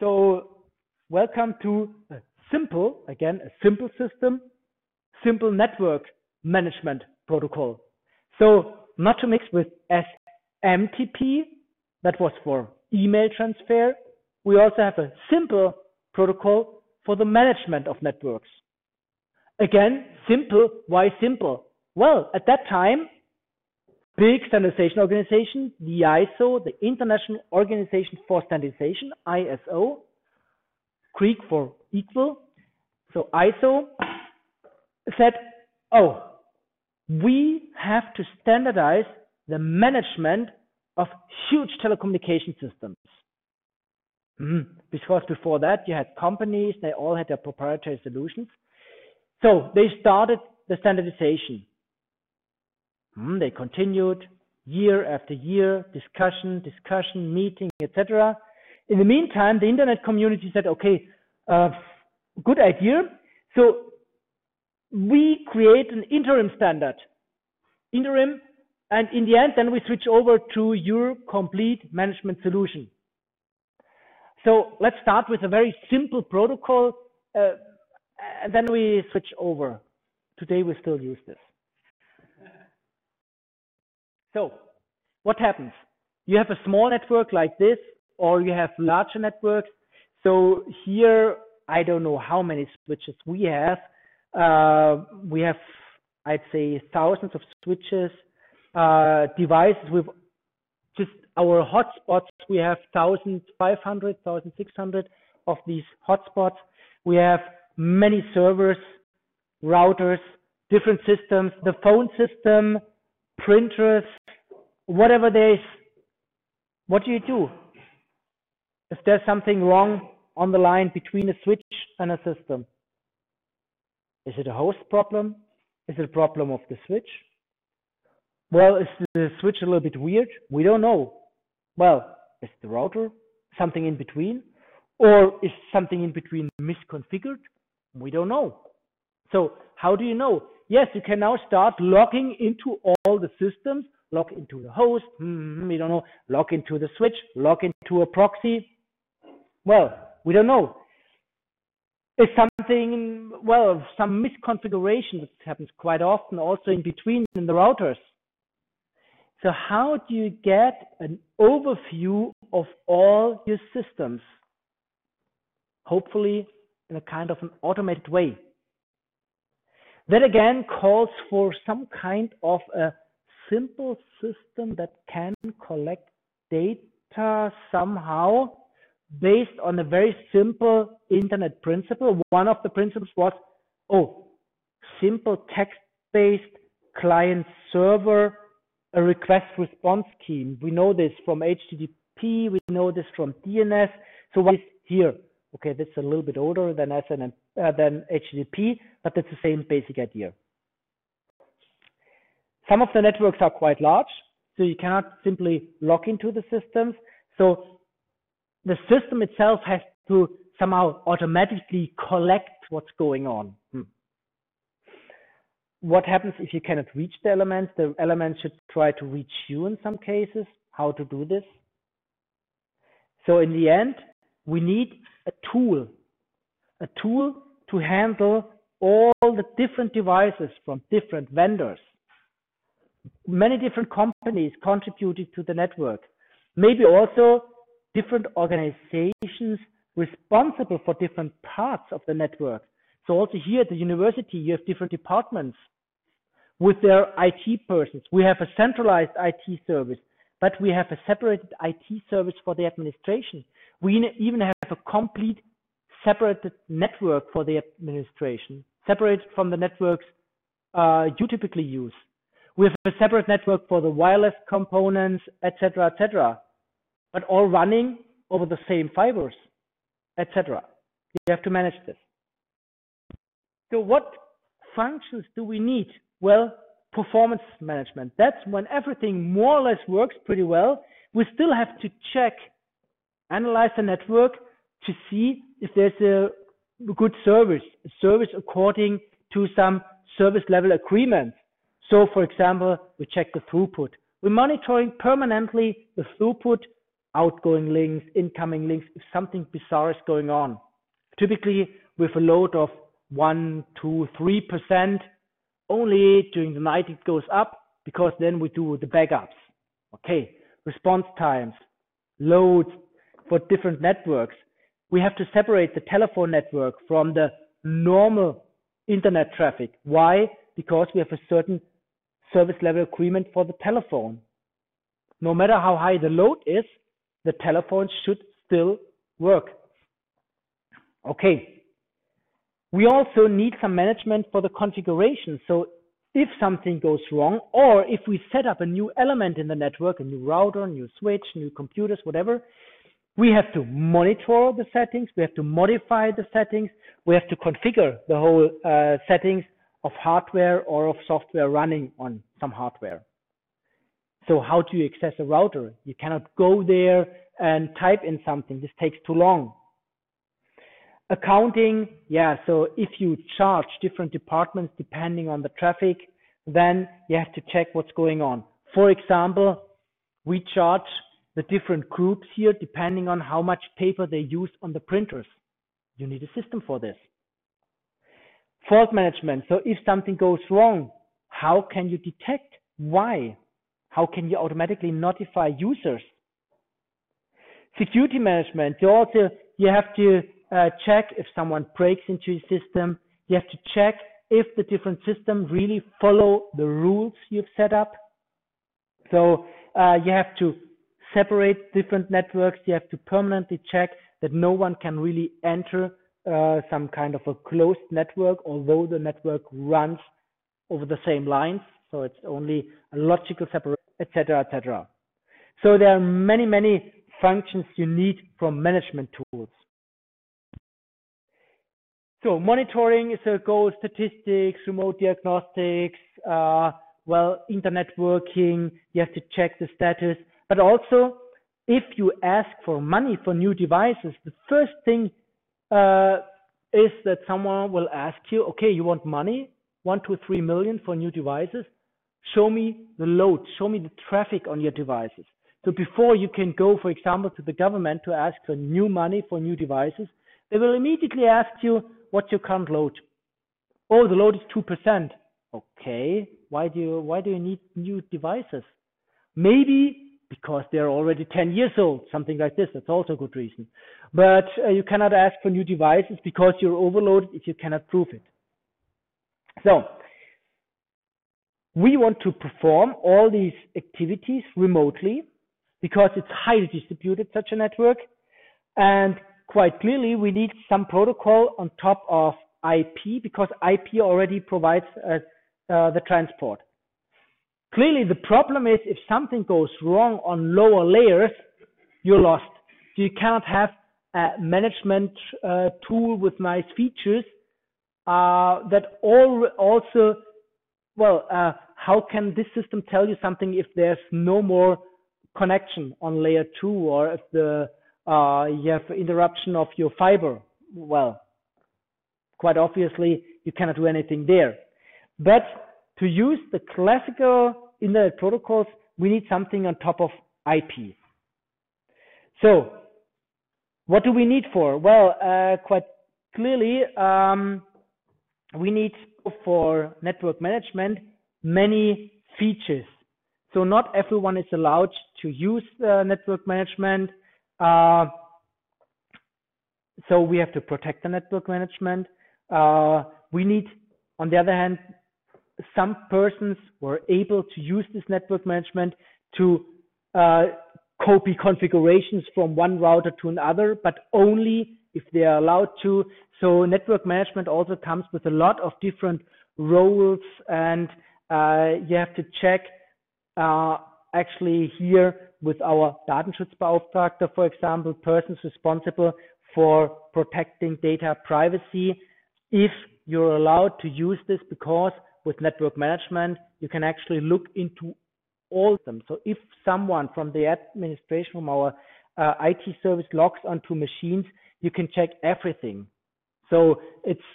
So welcome to a simple, again, a simple system, simple network management protocol. So not to mix with SMTP, that was for email transfer. We also have a simple protocol for the management of networks. Again, simple. Why simple? Well, at that time, big standardization organization, the ISO, the International Organization for Standardization, ISO, Greek for equal. So ISO said, oh, we have to standardize the management of huge telecommunication systems. Mm, because before that, you had companies, they all had their proprietary solutions. So they started the standardization. Mm, they continued year after year, discussion, discussion, meeting, etc. In the meantime, the internet community said, okay, uh, good idea. So we create an interim standard. Interim, and in the end, then we switch over to your complete management solution. So let's start with a very simple protocol, uh, and then we switch over. Today we still use this. So what happens? You have a small network like this, or you have larger networks. So here, I don't know how many switches we have. Uh, we have, I'd say, thousands of switches, uh, devices with just our hotspots. We have 1,500, 1,600 of these hotspots. We have many servers, routers, different systems, the phone system, printers, whatever there is, what do you do? If there's something wrong on the line between a switch and a system, is it a host problem? Is it a problem of the switch? Well, is the switch a little bit weird? We don't know. Well, is the router something in between? Or is something in between misconfigured? We don't know. So how do you know? Yes, you can now start logging into all the systems, log into the host, hmm, we don't know, log into the switch, log into a proxy. Well, we don't know. Is something, well, some misconfiguration that happens quite often also in between in the routers. So how do you get an overview of all your systems? Hopefully in a kind of an automated way. That again calls for some kind of a simple system that can collect data somehow based on a very simple internet principle. One of the principles was, oh, simple text-based client server, a request response scheme. We know this from HTTP, we know this from DNS. So what is here? Okay, that's a little bit older than SNM, uh, than HTTP, but it's the same basic idea. Some of the networks are quite large, so you cannot simply log into the systems. So the system itself has to somehow automatically collect what's going on. Hmm. What happens if you cannot reach the elements? The elements should try to reach you in some cases. How to do this? So in the end, we need a tool, a tool to handle all the different devices from different vendors. Many different companies contributed to the network. Maybe also different organizations responsible for different parts of the network. So also here at the university, you have different departments with their IT persons. We have a centralized IT service, but we have a separated IT service for the administration. We even have a complete separated network for the administration, separated from the networks uh, you typically use. We have a separate network for the wireless components, etc., etc., but all running over the same fibers, etc. You have to manage this. So what functions do we need? Well, performance management. That's when everything more or less works pretty well. We still have to check, analyze the network to see if there's a good service, a service according to some service level agreements. So, for example, we check the throughput. We're monitoring permanently the throughput outgoing links, incoming links, if something bizarre is going on. Typically with a load of one, two, three percent, only during the night it goes up because then we do the backups. Okay, response times, loads for different networks. We have to separate the telephone network from the normal internet traffic. Why? Because we have a certain service level agreement for the telephone. No matter how high the load is, the telephone should still work. Okay. We also need some management for the configuration. So if something goes wrong, or if we set up a new element in the network, a new router, new switch, new computers, whatever, we have to monitor the settings, we have to modify the settings, we have to configure the whole uh, settings of hardware or of software running on some hardware. So how do you access a router? You cannot go there and type in something. This takes too long. Accounting, yeah, so if you charge different departments depending on the traffic, then you have to check what's going on. For example, we charge the different groups here depending on how much paper they use on the printers. You need a system for this. Fault management. So if something goes wrong, how can you detect why? How can you automatically notify users? Security management. You also you have to uh, check if someone breaks into your system. You have to check if the different systems really follow the rules you've set up. So uh, you have to separate different networks. You have to permanently check that no one can really enter uh, some kind of a closed network, although the network runs over the same lines. So it's only a logical separation, etc., etc. So there are many, many functions you need from management tools. So monitoring is a goal, statistics, remote diagnostics, uh, well, internet working, you have to check the status. But also, if you ask for money for new devices, the first thing uh, is that someone will ask you, okay, you want money, one to three million for new devices? Show me the load, show me the traffic on your devices. So before you can go, for example, to the government to ask for new money for new devices, they will immediately ask you, what's your current load? Oh, the load is 2%. Okay, why do you, why do you need new devices? Maybe because they're already 10 years old, something like this. That's also a good reason. But uh, you cannot ask for new devices because you're overloaded if you cannot prove it. So, we want to perform all these activities remotely because it's highly distributed, such a network. And quite clearly, we need some protocol on top of IP because IP already provides uh, uh, the transport. Clearly, the problem is if something goes wrong on lower layers, you're lost. You cannot have a management uh, tool with nice features uh, that all also, well, uh, how can this system tell you something if there's no more connection on layer two or if the uh, you have interruption of your fiber? Well, quite obviously, you cannot do anything there. But to use the classical internet protocols, we need something on top of IP. So, what do we need for? Well, uh, quite clearly, um, we need for network management many features. So not everyone is allowed to use uh, network management. Uh, so we have to protect the network management. Uh, we need, on the other hand, some persons were able to use this network management to uh, copy configurations from one router to another, but only if they are allowed to. So network management also comes with a lot of different roles and uh, you have to check uh, actually here with our Datenschutzbeauftragter, for example, persons responsible for protecting data privacy, if you're allowed to use this because with network management, you can actually look into all of them. So if someone from the administration, from our uh, IT service logs onto machines, you can check everything. So it's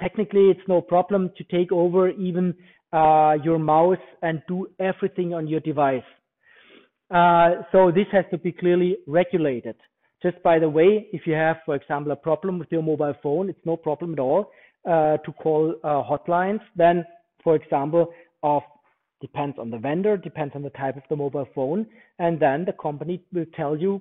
technically it's no problem to take over even uh, your mouse and do everything on your device. Uh, so this has to be clearly regulated. Just by the way, if you have, for example, a problem with your mobile phone, it's no problem at all uh, to call uh, hotlines. Then, for example, of depends on the vendor, depends on the type of the mobile phone, and then the company will tell you,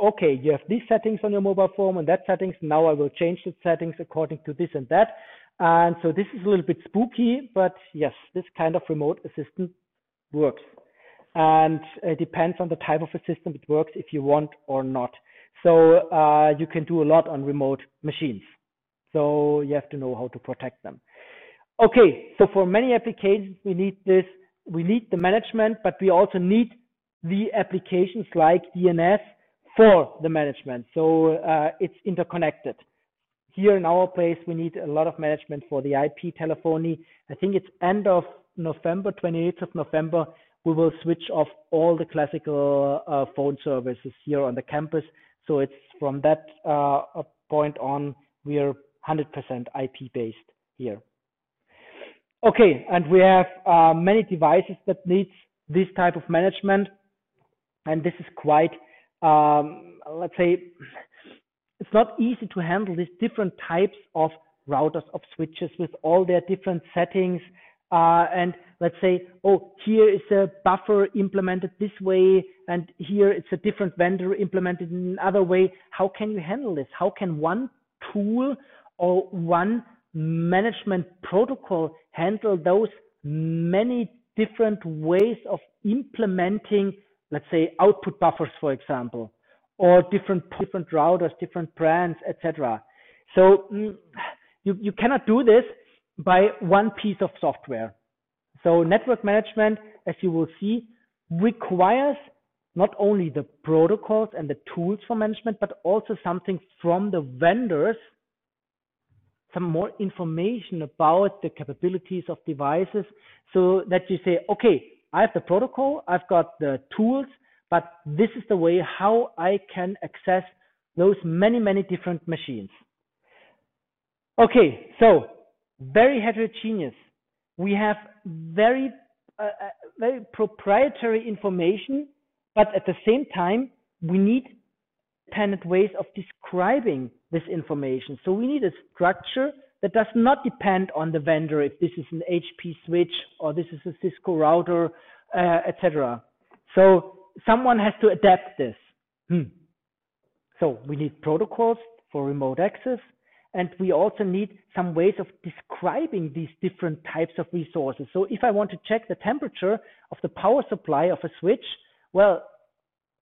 okay, you have these settings on your mobile phone and that settings. Now I will change the settings according to this and that. And so this is a little bit spooky, but yes, this kind of remote assistant works. And it depends on the type of a system it works if you want or not. So uh, you can do a lot on remote machines. So you have to know how to protect them. Okay, so for many applications, we need this, we need the management, but we also need the applications like DNS for the management. So uh, it's interconnected. Here in our place, we need a lot of management for the IP telephony. I think it's end of November, 28th of November, we will switch off all the classical uh, phone services here on the campus. So it's from that uh, point on, we are 100% IP based here. Okay, and we have uh, many devices that needs this type of management, and this is quite, um, let's say, it's not easy to handle these different types of routers of switches with all their different settings uh, and let's say, oh, here is a buffer implemented this way, and here it's a different vendor implemented in another way. How can you handle this? How can one tool or one management protocol handle those many different ways of implementing, let's say, output buffers, for example, or different different routers, different brands, etc. So mm, you you cannot do this by one piece of software. So network management, as you will see, requires not only the protocols and the tools for management, but also something from the vendors, some more information about the capabilities of devices so that you say, okay, I have the protocol, I've got the tools, but this is the way how I can access those many, many different machines. Okay, so very heterogeneous. We have very, uh, uh, very proprietary information, but at the same time, we need independent ways of describing this information. So we need a structure that does not depend on the vendor if this is an HP switch or this is a Cisco router, uh, etc. So someone has to adapt this. Hmm. So we need protocols for remote access. And we also need some ways of describing these different types of resources. So if I want to check the temperature of the power supply of a switch, well,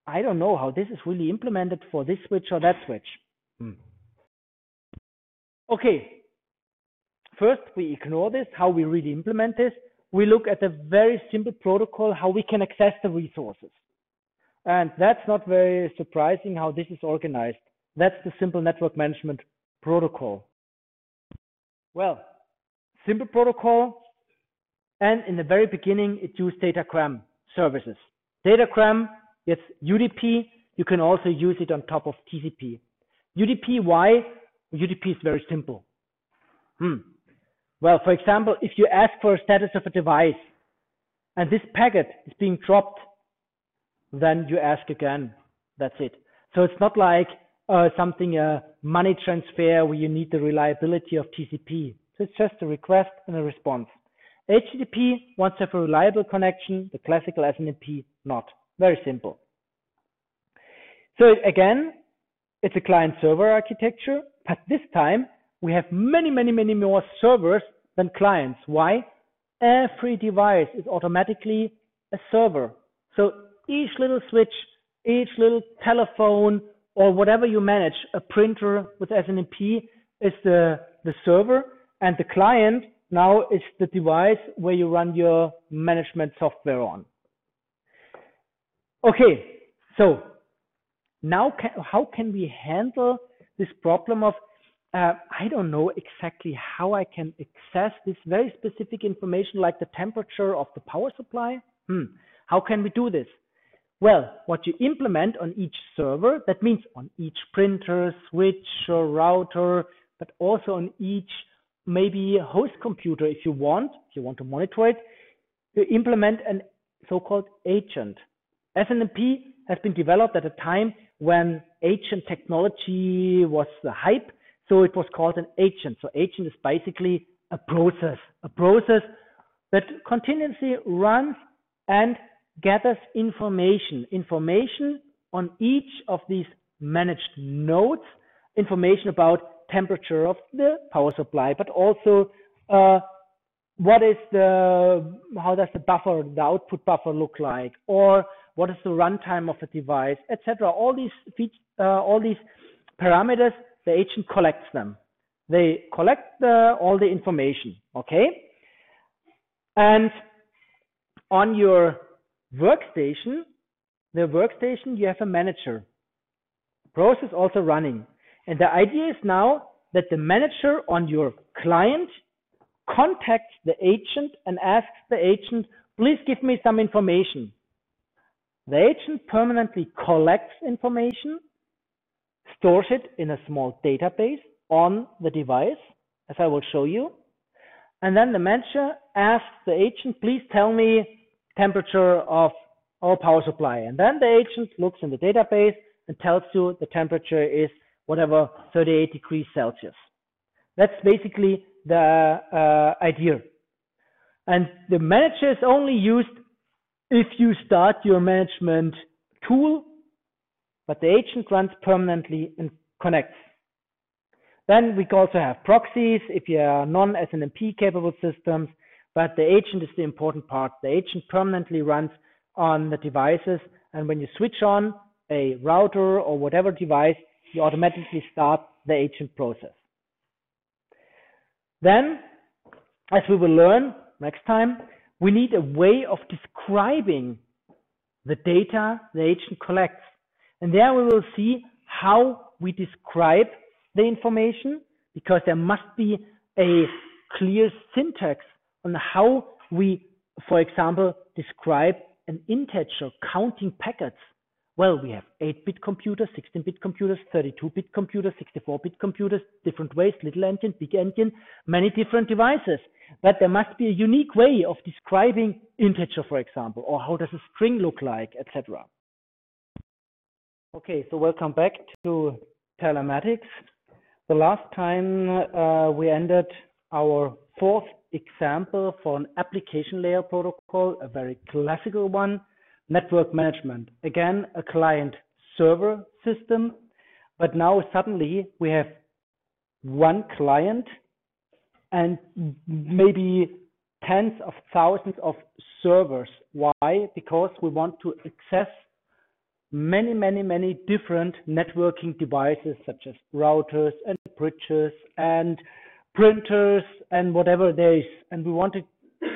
I don't know how this is really implemented for this switch or that switch. Hmm. Okay. First, we ignore this, how we really implement this. We look at a very simple protocol, how we can access the resources. And that's not very surprising how this is organized. That's the simple network management protocol? Well, simple protocol, and in the very beginning, it used datagram services. Datagram, it's UDP. You can also use it on top of TCP. UDP, why? UDP is very simple. Hmm. Well, for example, if you ask for a status of a device and this packet is being dropped, then you ask again. That's it. So it's not like uh, something, a money transfer where you need the reliability of TCP. So it's just a request and a response. HTTP wants to have a reliable connection, the classical SNMP not. Very simple. So again, it's a client server architecture, but this time we have many, many, many more servers than clients. Why? Every device is automatically a server. So each little switch, each little telephone, or whatever you manage, a printer with SNMP is the, the server, and the client now is the device where you run your management software on. Okay, so now how can we handle this problem of uh, I don't know exactly how I can access this very specific information like the temperature of the power supply? Hmm. How can we do this? Well, what you implement on each server, that means on each printer, switch, or router, but also on each maybe host computer if you want, if you want to monitor it, you implement an so-called agent. SNMP has been developed at a time when agent technology was the hype. So it was called an agent. So agent is basically a process, a process that continuously runs and gathers information, information on each of these managed nodes, information about temperature of the power supply, but also uh, what is the, how does the buffer, the output buffer look like, or what is the runtime of the device, etc. All these uh, all these parameters, the agent collects them. They collect the, all the information, okay? And on your workstation, the workstation, you have a manager. Process also running. And the idea is now that the manager on your client contacts the agent and asks the agent, please give me some information. The agent permanently collects information, stores it in a small database on the device, as I will show you. And then the manager asks the agent, please tell me temperature of our power supply. And then the agent looks in the database and tells you the temperature is whatever 38 degrees Celsius. That's basically the uh, idea. And the manager is only used if you start your management tool, but the agent runs permanently and connects. Then we also have proxies if you are non-SNMP capable systems, but the agent is the important part. The agent permanently runs on the devices, and when you switch on a router or whatever device, you automatically start the agent process. Then, as we will learn next time, we need a way of describing the data the agent collects. And there we will see how we describe the information because there must be a clear syntax on how we, for example, describe an integer counting packets well, we have 8-bit computers, 16-bit computers, 32-bit computers, 64-bit computers, different ways, little endian, big endian, many different devices. But there must be a unique way of describing integer, for example, or how does a string look like, etc. Okay, so welcome back to telematics. The last time uh, we ended our fourth example for an application layer protocol, a very classical one, network management. Again, a client server system, but now suddenly we have one client and maybe tens of thousands of servers. Why? Because we want to access many, many, many different networking devices such as routers and bridges and printers and whatever there is. And we want to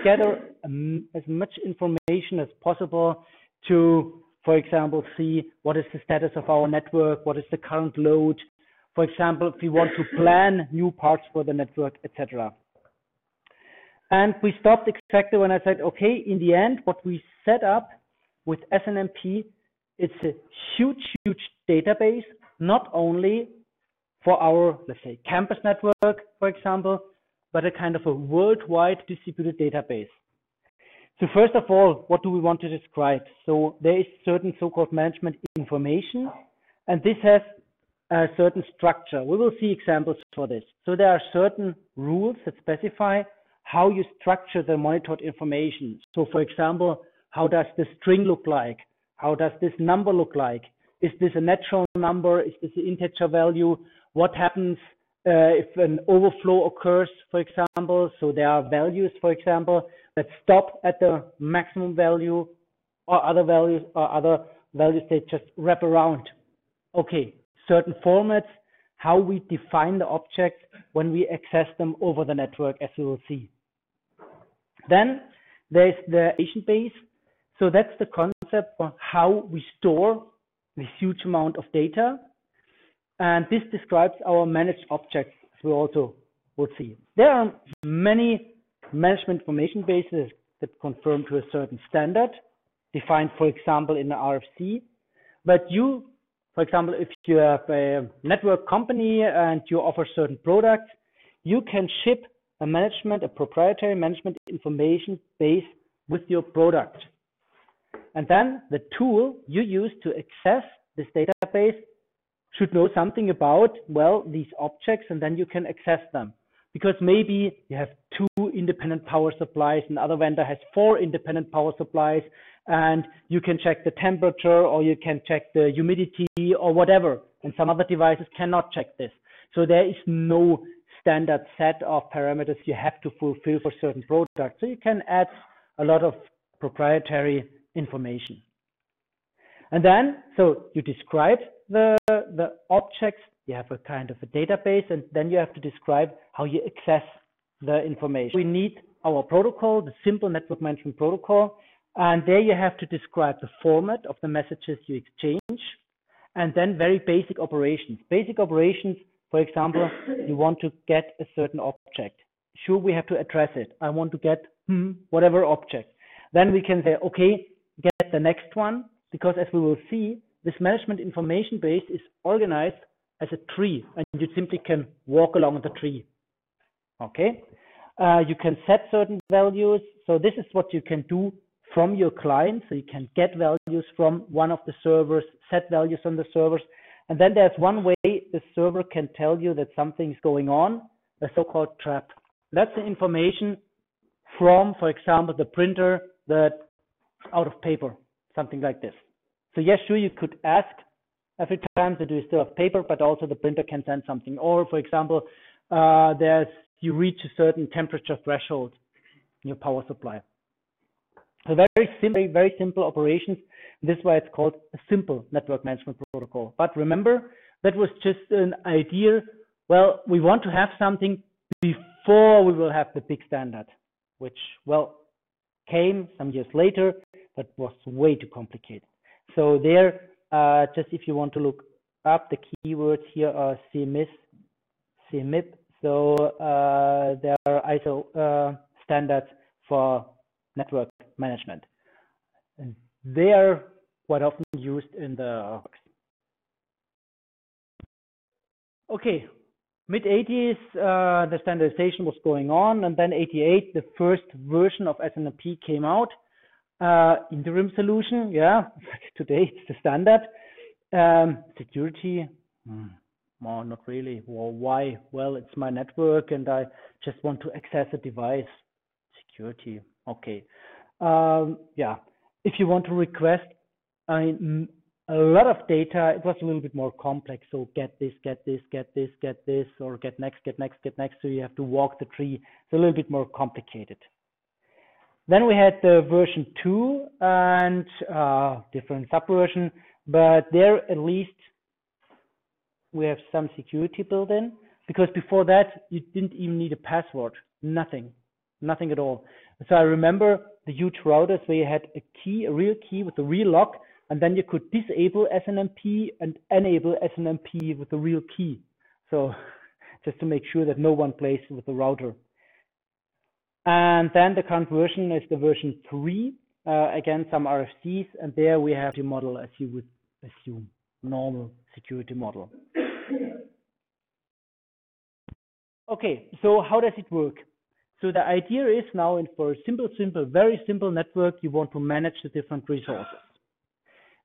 gather um, as much information as possible to, for example, see what is the status of our network, what is the current load, for example, if we want to plan new parts for the network, etc. And we stopped exactly when I said, okay, in the end, what we set up with SNMP, it's a huge, huge database, not only for our, let's say, campus network, for example, but a kind of a worldwide distributed database. So first of all, what do we want to describe? So there is certain so-called management information, and this has a certain structure. We will see examples for this. So there are certain rules that specify how you structure the monitored information. So for example, how does the string look like? How does this number look like? Is this a natural number? Is this an integer value? What happens uh, if an overflow occurs, for example? So there are values, for example, that stop at the maximum value or other values or other values they just wrap around. Okay, certain formats, how we define the objects when we access them over the network, as we will see. Then there's the agent base. So that's the concept for how we store this huge amount of data. And this describes our managed objects, as we also will see. There are many management information bases that conform to a certain standard defined, for example, in the RFC. But you, for example, if you have a network company and you offer certain products, you can ship a management, a proprietary management information base with your product. And then the tool you use to access this database should know something about, well, these objects, and then you can access them. Because maybe you have two independent power supplies, another vendor has four independent power supplies, and you can check the temperature or you can check the humidity or whatever. And some other devices cannot check this. So there is no standard set of parameters you have to fulfill for certain products. So you can add a lot of proprietary information. And then, so you describe the, the objects, you have a kind of a database, and then you have to describe how you access the information. We need our protocol, the simple network management protocol, and there you have to describe the format of the messages you exchange, and then very basic operations. Basic operations, for example, you want to get a certain object. Sure, we have to address it. I want to get hmm, whatever object. Then we can say, okay, get the next one, because as we will see, this management information base is organized as a tree, and you simply can walk along the tree. Okay, uh, you can set certain values. So this is what you can do from your client. So you can get values from one of the servers, set values on the servers. And then there's one way the server can tell you that something's going on, a so-called trap. That's the information from, for example, the printer that out of paper, something like this. So yes, sure, you could ask every time that you still have paper, but also the printer can send something. Or for example, uh, there's you reach a certain temperature threshold in your power supply. So very simple, very simple operations. This is why it's called a simple network management protocol. But remember, that was just an idea. Well, we want to have something before we will have the big standard, which, well, came some years later, but was way too complicated. So there, uh, just if you want to look up the keywords here are CMIS, CMIP. So uh, there are ISO uh, standards for network management. And they are quite often used in the Okay, mid 80s, uh, the standardization was going on, and then 88, the first version of SNMP came out. Uh, interim solution, yeah, today it's the standard. Um, security, hmm, well, not really. Well, why? Well, it's my network and I just want to access a device. Security, okay. Um, yeah, if you want to request I mean, a lot of data, it was a little bit more complex. So get this, get this, get this, get this, or get next, get next, get next. So you have to walk the tree. It's a little bit more complicated. Then we had the version 2 and uh, different subversion, but there at least we have some security built in because before that you didn't even need a password, nothing, nothing at all. So I remember the huge routers where you had a key, a real key with a real lock, and then you could disable SNMP and enable SNMP with a real key. So just to make sure that no one plays with the router. And then the current version is the version 3. Uh, again, some RFCs, and there we have the model as you would assume, normal security model. Okay, so how does it work? So the idea is now, and for a simple, simple, very simple network, you want to manage the different resources.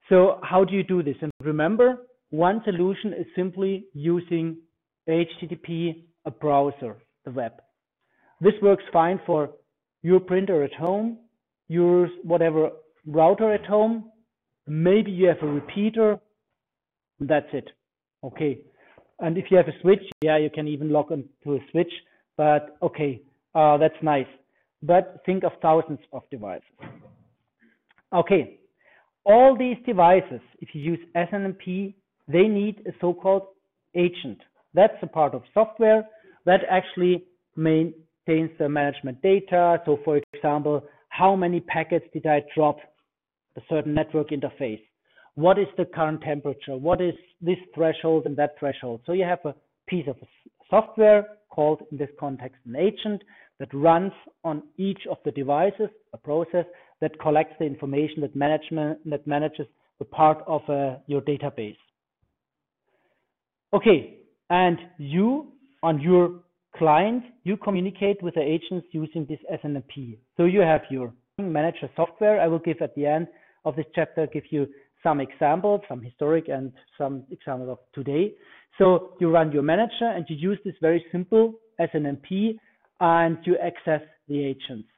So how do you do this? And remember, one solution is simply using HTTP, a browser, the web. This works fine for your printer at home, your whatever router at home. Maybe you have a repeater. That's it. Okay. And if you have a switch, yeah, you can even log into a switch. But okay, uh, that's nice. But think of thousands of devices. Okay. All these devices, if you use SNMP, they need a so-called agent. That's a part of software that actually maintains the management data. So for example, how many packets did I drop a certain network interface? What is the current temperature? What is this threshold and that threshold? So you have a piece of software called in this context an agent that runs on each of the devices, a process that collects the information that management that manages the part of uh, your database. Okay, and you on your client, you communicate with the agents using this SNMP. So you have your manager software. I will give at the end of this chapter give you some examples, some historic and some examples of today. So you run your manager and you use this very simple SNMP and you access the agents.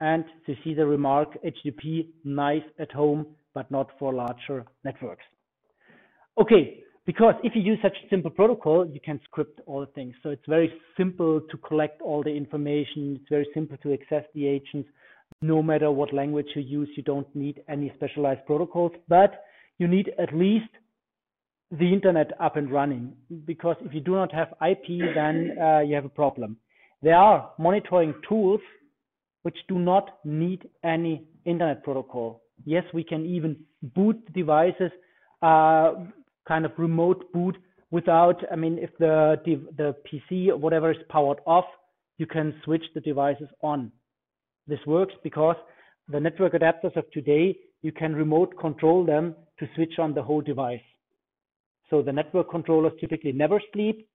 And you see the remark HTTP nice at home, but not for larger networks. Okay, because if you use such a simple protocol, you can script all the things. So it's very simple to collect all the information. It's very simple to access the agents. No matter what language you use, you don't need any specialized protocols, but you need at least the internet up and running. Because if you do not have IP, then uh, you have a problem. There are monitoring tools which do not need any internet protocol. Yes, we can even boot devices, uh, kind of remote boot without, I mean, if the, the PC or whatever is powered off, you can switch the devices on. This works because the network adapters of today, you can remote control them to switch on the whole device. So the network controllers typically never sleep.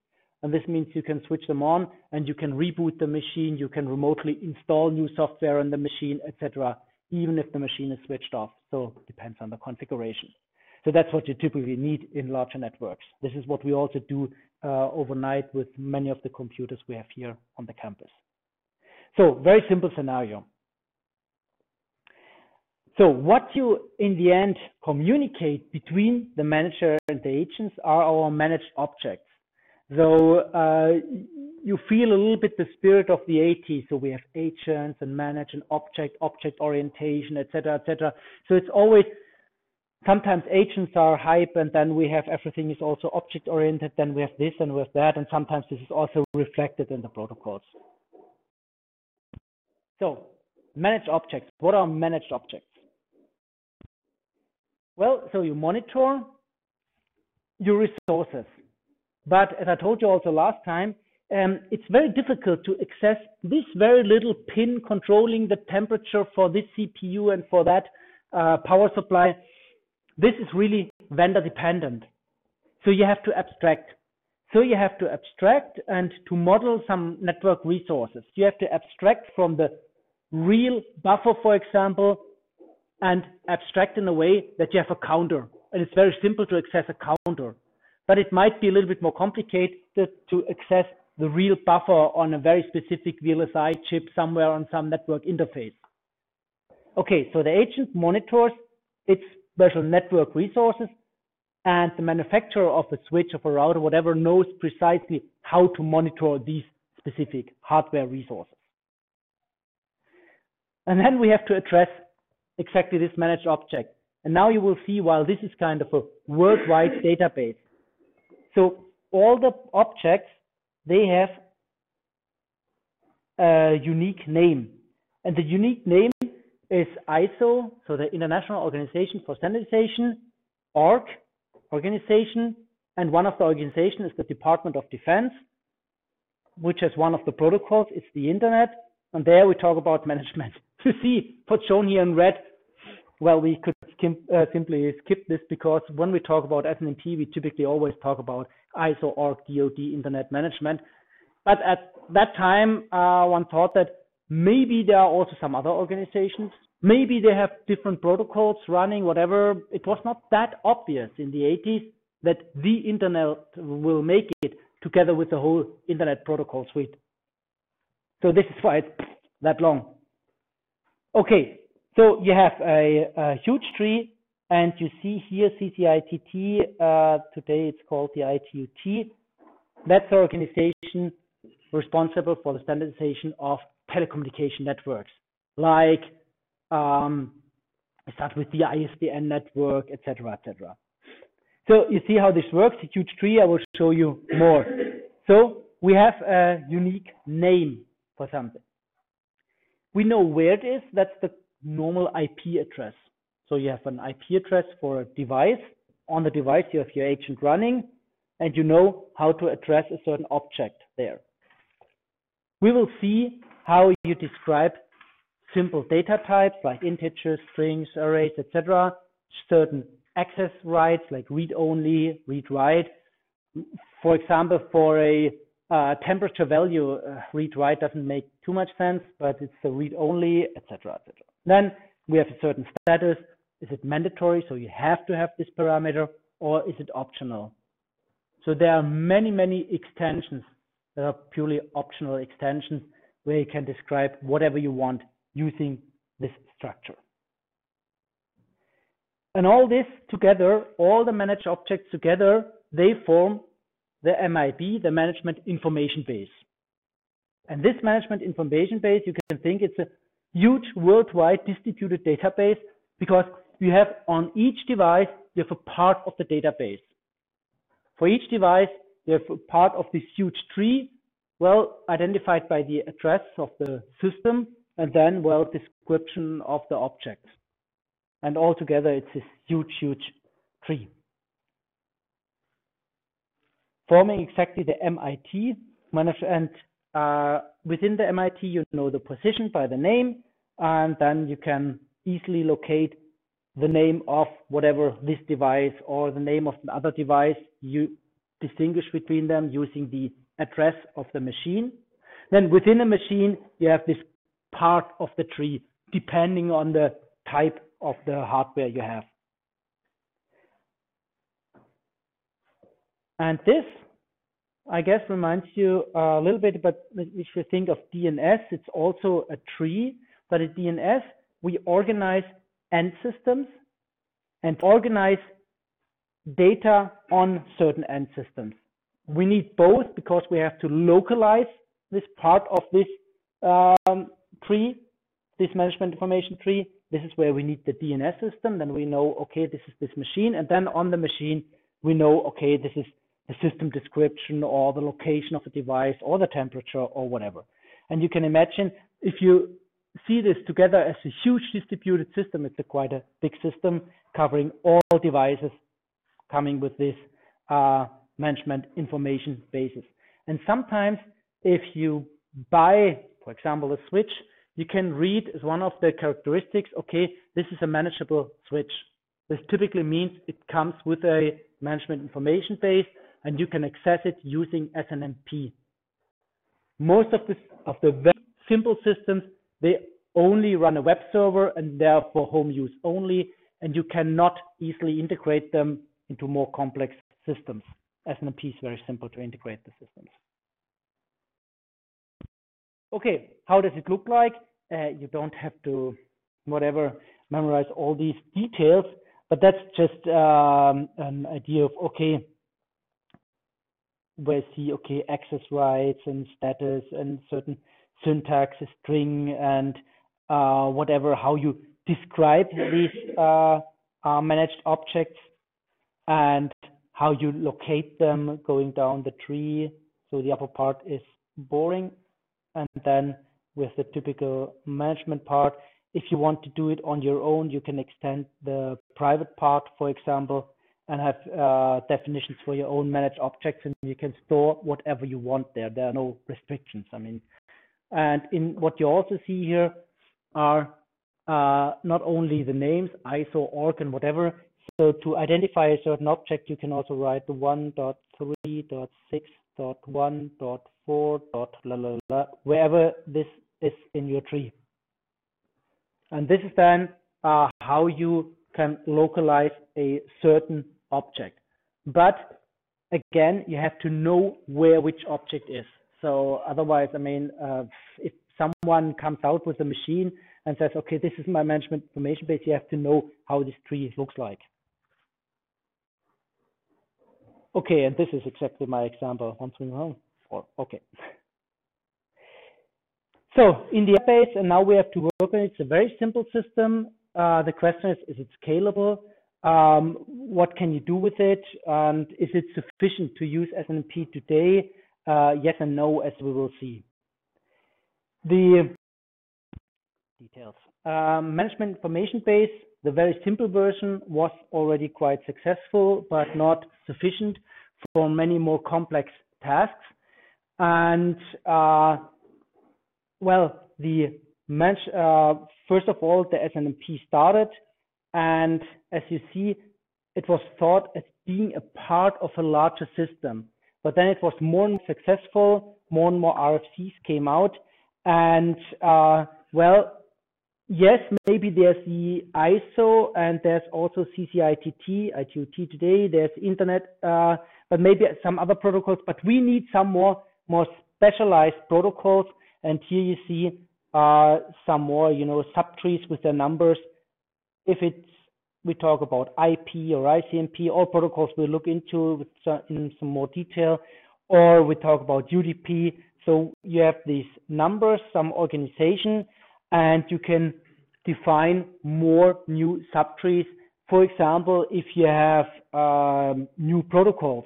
And this means you can switch them on and you can reboot the machine. You can remotely install new software on the machine, etc., even if the machine is switched off. So it depends on the configuration. So that's what you typically need in larger networks. This is what we also do uh, overnight with many of the computers we have here on the campus. So very simple scenario. So what you in the end communicate between the manager and the agents are our managed objects. So uh, you feel a little bit the spirit of the 80s. So we have agents and manage and object, object orientation, etc., etc. So it's always sometimes agents are hype, and then we have everything is also object oriented. Then we have this and we have that, and sometimes this is also reflected in the protocols. So managed objects. What are managed objects? Well, so you monitor your resources. But as I told you also last time, um, it's very difficult to access this very little pin controlling the temperature for this CPU and for that uh, power supply. This is really vendor dependent. So you have to abstract. So you have to abstract and to model some network resources. You have to abstract from the real buffer, for example, and abstract in a way that you have a counter. And it's very simple to access a counter but it might be a little bit more complicated to access the real buffer on a very specific VLSI chip somewhere on some network interface. Okay, so the agent monitors its special network resources and the manufacturer of a switch, of a router, whatever, knows precisely how to monitor these specific hardware resources. And then we have to address exactly this managed object. And now you will see while this is kind of a worldwide database, so all the objects, they have a unique name. And the unique name is ISO, so the International Organization for Standardization, ORG organization, and one of the organization is the Department of Defense, which has one of the protocols, it's the internet, and there we talk about management. You see what's shown here in red well, we could skim, uh, simply skip this because when we talk about SNMP, we typically always talk about ISO, org, DoD, Internet Management. But at that time, uh, one thought that maybe there are also some other organizations. Maybe they have different protocols running, whatever. It was not that obvious in the 80s that the Internet will make it together with the whole Internet protocol suite. So this is why it's that long. Okay, so you have a, a huge tree, and you see here CCITT, uh, today it's called the ITU-T. That's the organization responsible for the standardization of telecommunication networks, like um, start with the ISDN network, etc., etc. So you see how this works, a huge tree, I will show you more. So we have a unique name for something. We know where it is, that's the normal IP address. So you have an IP address for a device. On the device, you have your agent running, and you know how to address a certain object there. We will see how you describe simple data types like integers, strings, arrays, etc. Certain access rights like read-only, read-write. For example, for a uh, temperature value, uh, read-write doesn't make too much sense, but it's the read-only, etc., etc. Then we have a certain status Is it mandatory? So you have to have this parameter or is it optional? So there are many, many extensions that are purely optional extensions where you can describe whatever you want using this structure. And all this together, all the managed objects together, they form the MIB, the management information base. And this management information base, you can think it's a huge worldwide distributed database because you have on each device, you have a part of the database. For each device, you have a part of this huge tree, well identified by the address of the system, and then, well, description of the object. And altogether, it's this huge, huge tree. Forming exactly the MIT, and uh, within the MIT, you know the position by the name, and then you can easily locate the name of whatever this device or the name of another device. You distinguish between them using the address of the machine. Then within a machine, you have this part of the tree, depending on the type of the hardware you have. And this, I guess, reminds you a little bit about if you think of DNS, it's also a tree, but at DNS, we organize end systems and organize data on certain end systems. We need both because we have to localize this part of this um, tree, this management information tree. This is where we need the DNS system. Then we know, okay, this is this machine. And then on the machine, we know, okay, this is the system description or the location of the device or the temperature or whatever. And you can imagine if you see this together as a huge distributed system, it's a quite a big system covering all devices coming with this uh, management information basis. And sometimes if you buy, for example, a switch, you can read as one of the characteristics, okay, this is a manageable switch. This typically means it comes with a management information base and you can access it using SNMP. Most of, this, of the very simple systems, they only run a web server and therefore home use only, and you cannot easily integrate them into more complex systems. SNMP is very simple to integrate the systems. Okay, how does it look like? Uh, you don't have to, whatever, memorize all these details, but that's just um, an idea of, okay, where I see, okay, access rights and status and certain syntax, string and uh, whatever, how you describe these uh, uh, managed objects and how you locate them going down the tree. So the upper part is boring. And then with the typical management part, if you want to do it on your own, you can extend the private part, for example, and have uh, definitions for your own managed objects, and you can store whatever you want there. There are no restrictions. I mean, and in what you also see here are uh, not only the names, ISO, org, and whatever. So to identify a certain object, you can also write the 1.3.6.1.4. La, la, la, wherever this is in your tree. And this is then uh, how you can localize a certain object. But again, you have to know where which object is. So otherwise, I mean, uh, if someone comes out with a machine and says, okay, this is my management information base, you have to know how this tree looks like. Okay, and this is exactly my example. One, three, one, four. Okay. So in the base, and now we have to work on it. It's a very simple system. Uh, the question is, is it scalable? Um, what can you do with it? And is it sufficient to use SNMP today? Uh, yes and no, as we will see. The details. Um, management information base, the very simple version was already quite successful, but not sufficient for many more complex tasks. And uh, well, the uh, first of all, the SNMP started, and as you see, it was thought as being a part of a larger system. But then it was more and more successful, more and more RFCs came out, and uh, well, yes, maybe there's the ISO and there's also CCITT, ITU-T today, there's internet, uh, but maybe some other protocols, but we need some more, more specialized protocols. And here you see uh, some more, you know, subtrees with their numbers. If it's, we talk about IP or ICMP, all protocols we look into in some more detail, or we talk about UDP. So you have these numbers, some organization, and you can define more new subtrees. For example, if you have um, new protocols.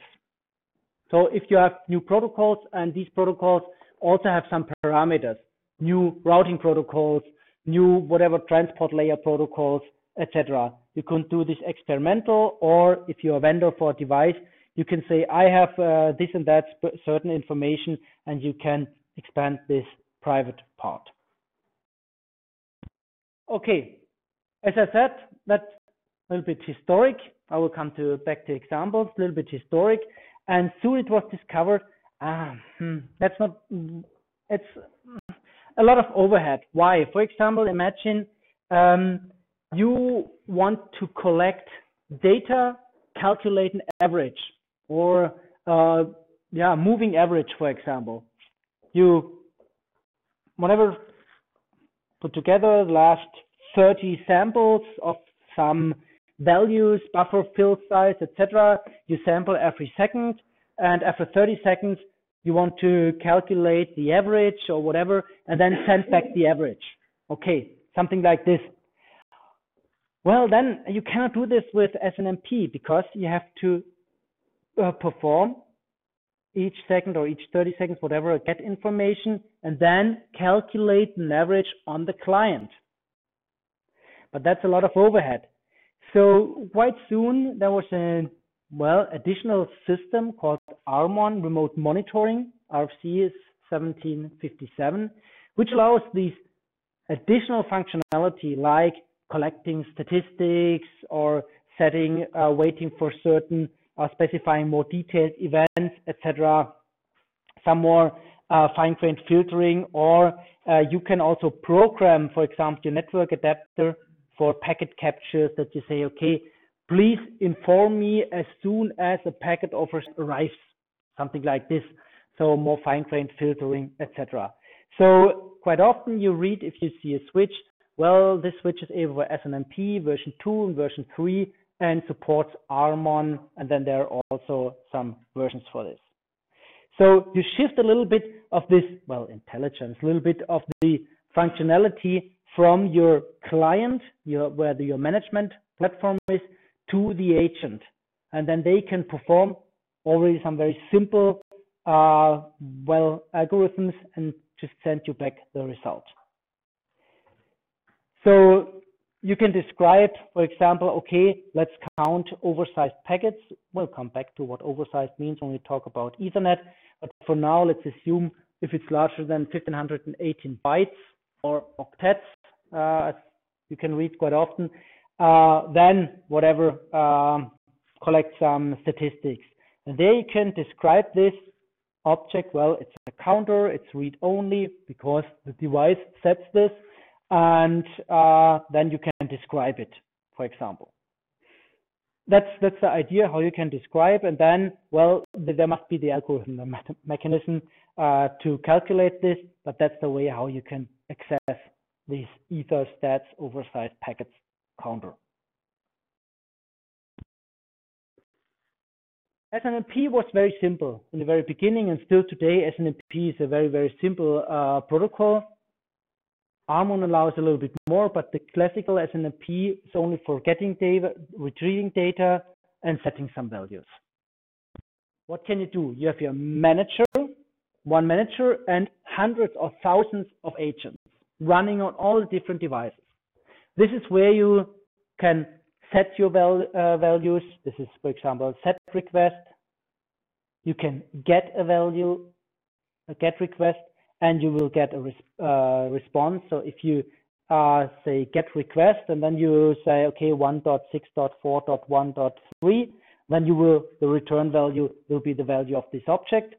So if you have new protocols and these protocols also have some parameters, new routing protocols, new whatever transport layer protocols, etc. You can do this experimental, or if you're a vendor for a device, you can say, I have uh, this and that certain information, and you can expand this private part. Okay, as I said, that's a little bit historic. I will come to back to examples, a little bit historic. And soon it was discovered, ah, hmm, that's not, it's a lot of overhead. Why? For example, imagine um, you want to collect data, calculate an average, or uh, yeah, moving average, for example. You, whatever put together the last 30 samples of some values, buffer fill size, etc. You sample every second, and after 30 seconds, you want to calculate the average or whatever, and then send back the average. Okay, something like this. Well, then you cannot do this with SNMP because you have to uh, perform each second or each 30 seconds, whatever, get information and then calculate an average on the client. But that's a lot of overhead. So quite soon there was a well additional system called RMON remote monitoring. RFC is 1757, which allows these additional functionality like collecting statistics or setting, uh, waiting for certain uh, specifying more detailed events, etc. Some more uh, fine-grained filtering, or uh, you can also program, for example, your network adapter for packet captures that you say, okay, please inform me as soon as a packet offer arrives, something like this. So more fine-grained filtering, etc. So quite often you read if you see a switch, well, this switch is able for SNMP version 2 and version 3 and supports RMON, and then there are also some versions for this. So you shift a little bit of this, well, intelligence, a little bit of the functionality from your client, your, where the, your management platform is, to the agent. And then they can perform already some very simple, uh, well, algorithms and just send you back the result. So you can describe, for example, okay, let's count oversized packets. We'll come back to what oversized means when we talk about Ethernet. But for now, let's assume if it's larger than 1518 bytes or octets, uh, you can read quite often, uh, then whatever, um, collect some statistics. And there you can describe this object. Well, it's a counter, it's read only because the device sets this and uh, then you can describe it, for example. That's that's the idea how you can describe, and then well, there must be the algorithm, the mechanism uh, to calculate this, but that's the way how you can access these ether stats oversized packets counter. SNMP was very simple in the very beginning, and still today, SNMP is a very, very simple uh, protocol. RMON allows a little bit more, but the classical SNMP is only for getting data, retrieving data, and setting some values. What can you do? You have your manager, one manager, and hundreds or thousands of agents running on all different devices. This is where you can set your val uh, values. This is, for example, set request. You can get a value, a get request, and you will get a uh, response. So if you uh, say get request and then you say okay 1.6.4.1.3, then you will the return value will be the value of this object,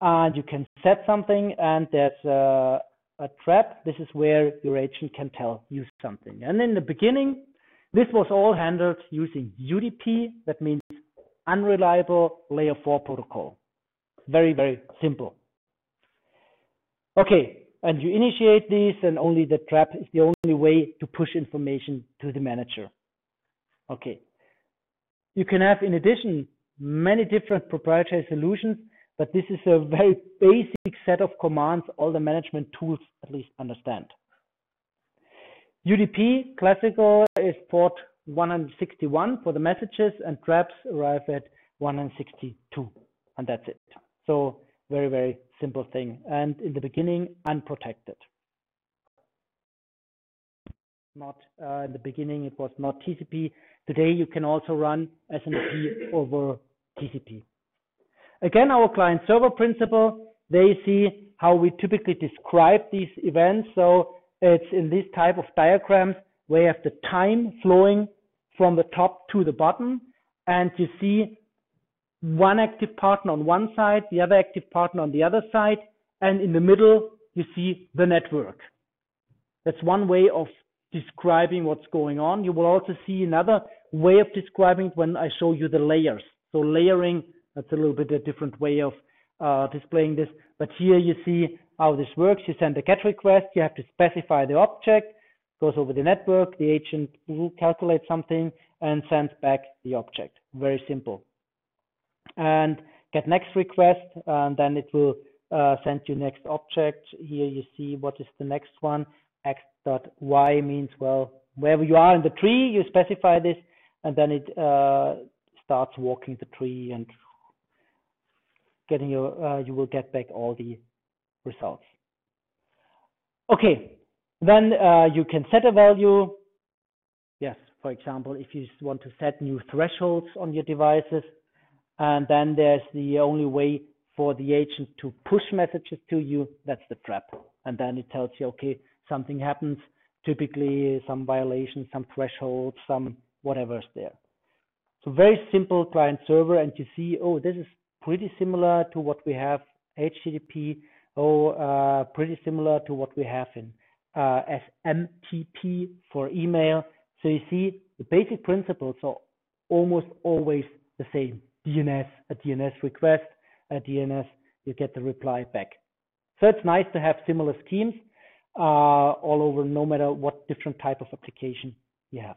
and you can set something, and there's a, a trap, this is where your agent can tell you something. And in the beginning, this was all handled using UDP, that means unreliable layer 4 protocol. Very, very simple. Okay, and you initiate this and only the trap is the only way to push information to the manager. Okay. You can have, in addition, many different proprietary solutions, but this is a very basic set of commands all the management tools at least understand. UDP classical is port 161 for the messages and traps arrive at 162 and that's it. So very, very simple thing. And in the beginning, unprotected. Not uh, in the beginning, it was not TCP. Today, you can also run SNMP over TCP. Again, our client server principle, they see how we typically describe these events. So it's in this type of diagrams where you have the time flowing from the top to the bottom. And you see one active partner on one side, the other active partner on the other side, and in the middle, you see the network. That's one way of describing what's going on. You will also see another way of describing it when I show you the layers. So layering, that's a little bit a different way of uh, displaying this. But here you see how this works. You send a GET request, you have to specify the object, goes over the network, the agent will calculate something and sends back the object. Very simple and get next request, and then it will uh, send you next object. Here you see what is the next one. X dot Y means, well, wherever you are in the tree, you specify this, and then it uh, starts walking the tree and getting your, uh, you will get back all the results. Okay, then uh, you can set a value. Yes, for example, if you want to set new thresholds on your devices, and then there's the only way for the agent to push messages to you. That's the trap. And then it tells you, okay, something happens, typically some violation, some threshold, some whatever is there. So very simple client server. And you see, oh, this is pretty similar to what we have HTTP. Oh, uh, pretty similar to what we have in uh, SMTP for email. So you see, the basic principles are almost always the same. DNS, a DNS request, a DNS, you get the reply back. So it's nice to have similar schemes uh, all over, no matter what different type of application you have.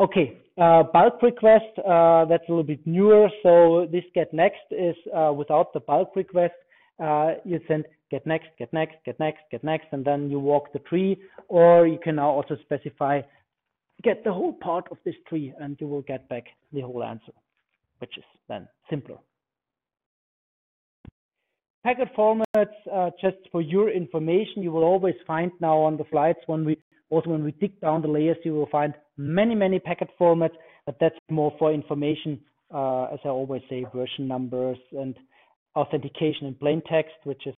Okay, uh, bulk request, uh, that's a little bit newer. So this get next is uh, without the bulk request, uh, you send get next, get next, get next, get next, and then you walk the tree, or you can now also specify get the whole part of this tree and you will get back the whole answer, which is then simpler. Packet formats, uh, just for your information, you will always find now on the slides when we also when we dig down the layers, you will find many, many packet formats, but that's more for information, uh, as I always say, version numbers and authentication in plain text, which is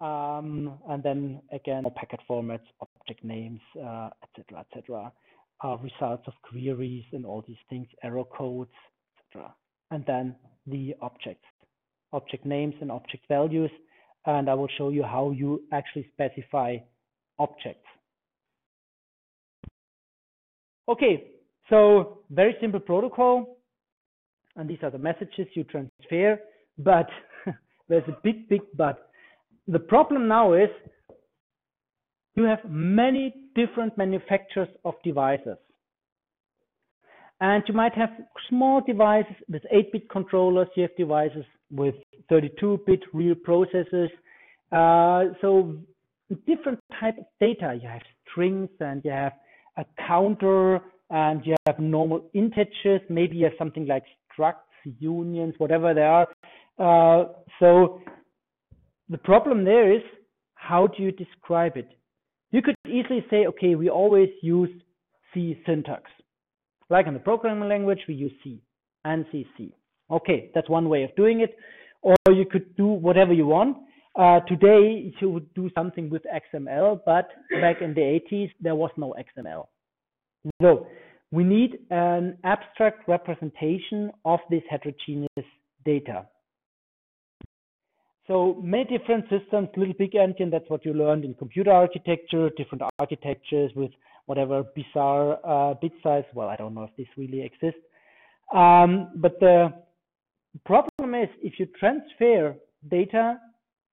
um, and then again, packet formats, object names, etc., uh, etc., et uh, results of queries and all these things, error codes, etc. And then the objects, object names and object values. And I will show you how you actually specify objects. Okay, so very simple protocol. And these are the messages you transfer. But there's a big, big but the problem now is you have many different manufacturers of devices. And you might have small devices with 8-bit controllers. You have devices with 32-bit real processors. Uh, so different type of data. You have strings and you have a counter and you have normal integers. Maybe you have something like structs, unions, whatever they are. Uh, so the problem there is how do you describe it? You could easily say, okay, we always use C syntax. Like in the programming language, we use C and CC. Okay, that's one way of doing it. Or you could do whatever you want. Uh, today, you would do something with XML, but back in the 80s, there was no XML. So we need an abstract representation of this heterogeneous data. So many different systems, little big endian, that's what you learned in computer architecture, different architectures with whatever bizarre uh, bit size. Well, I don't know if this really exists. Um, but the problem is if you transfer data,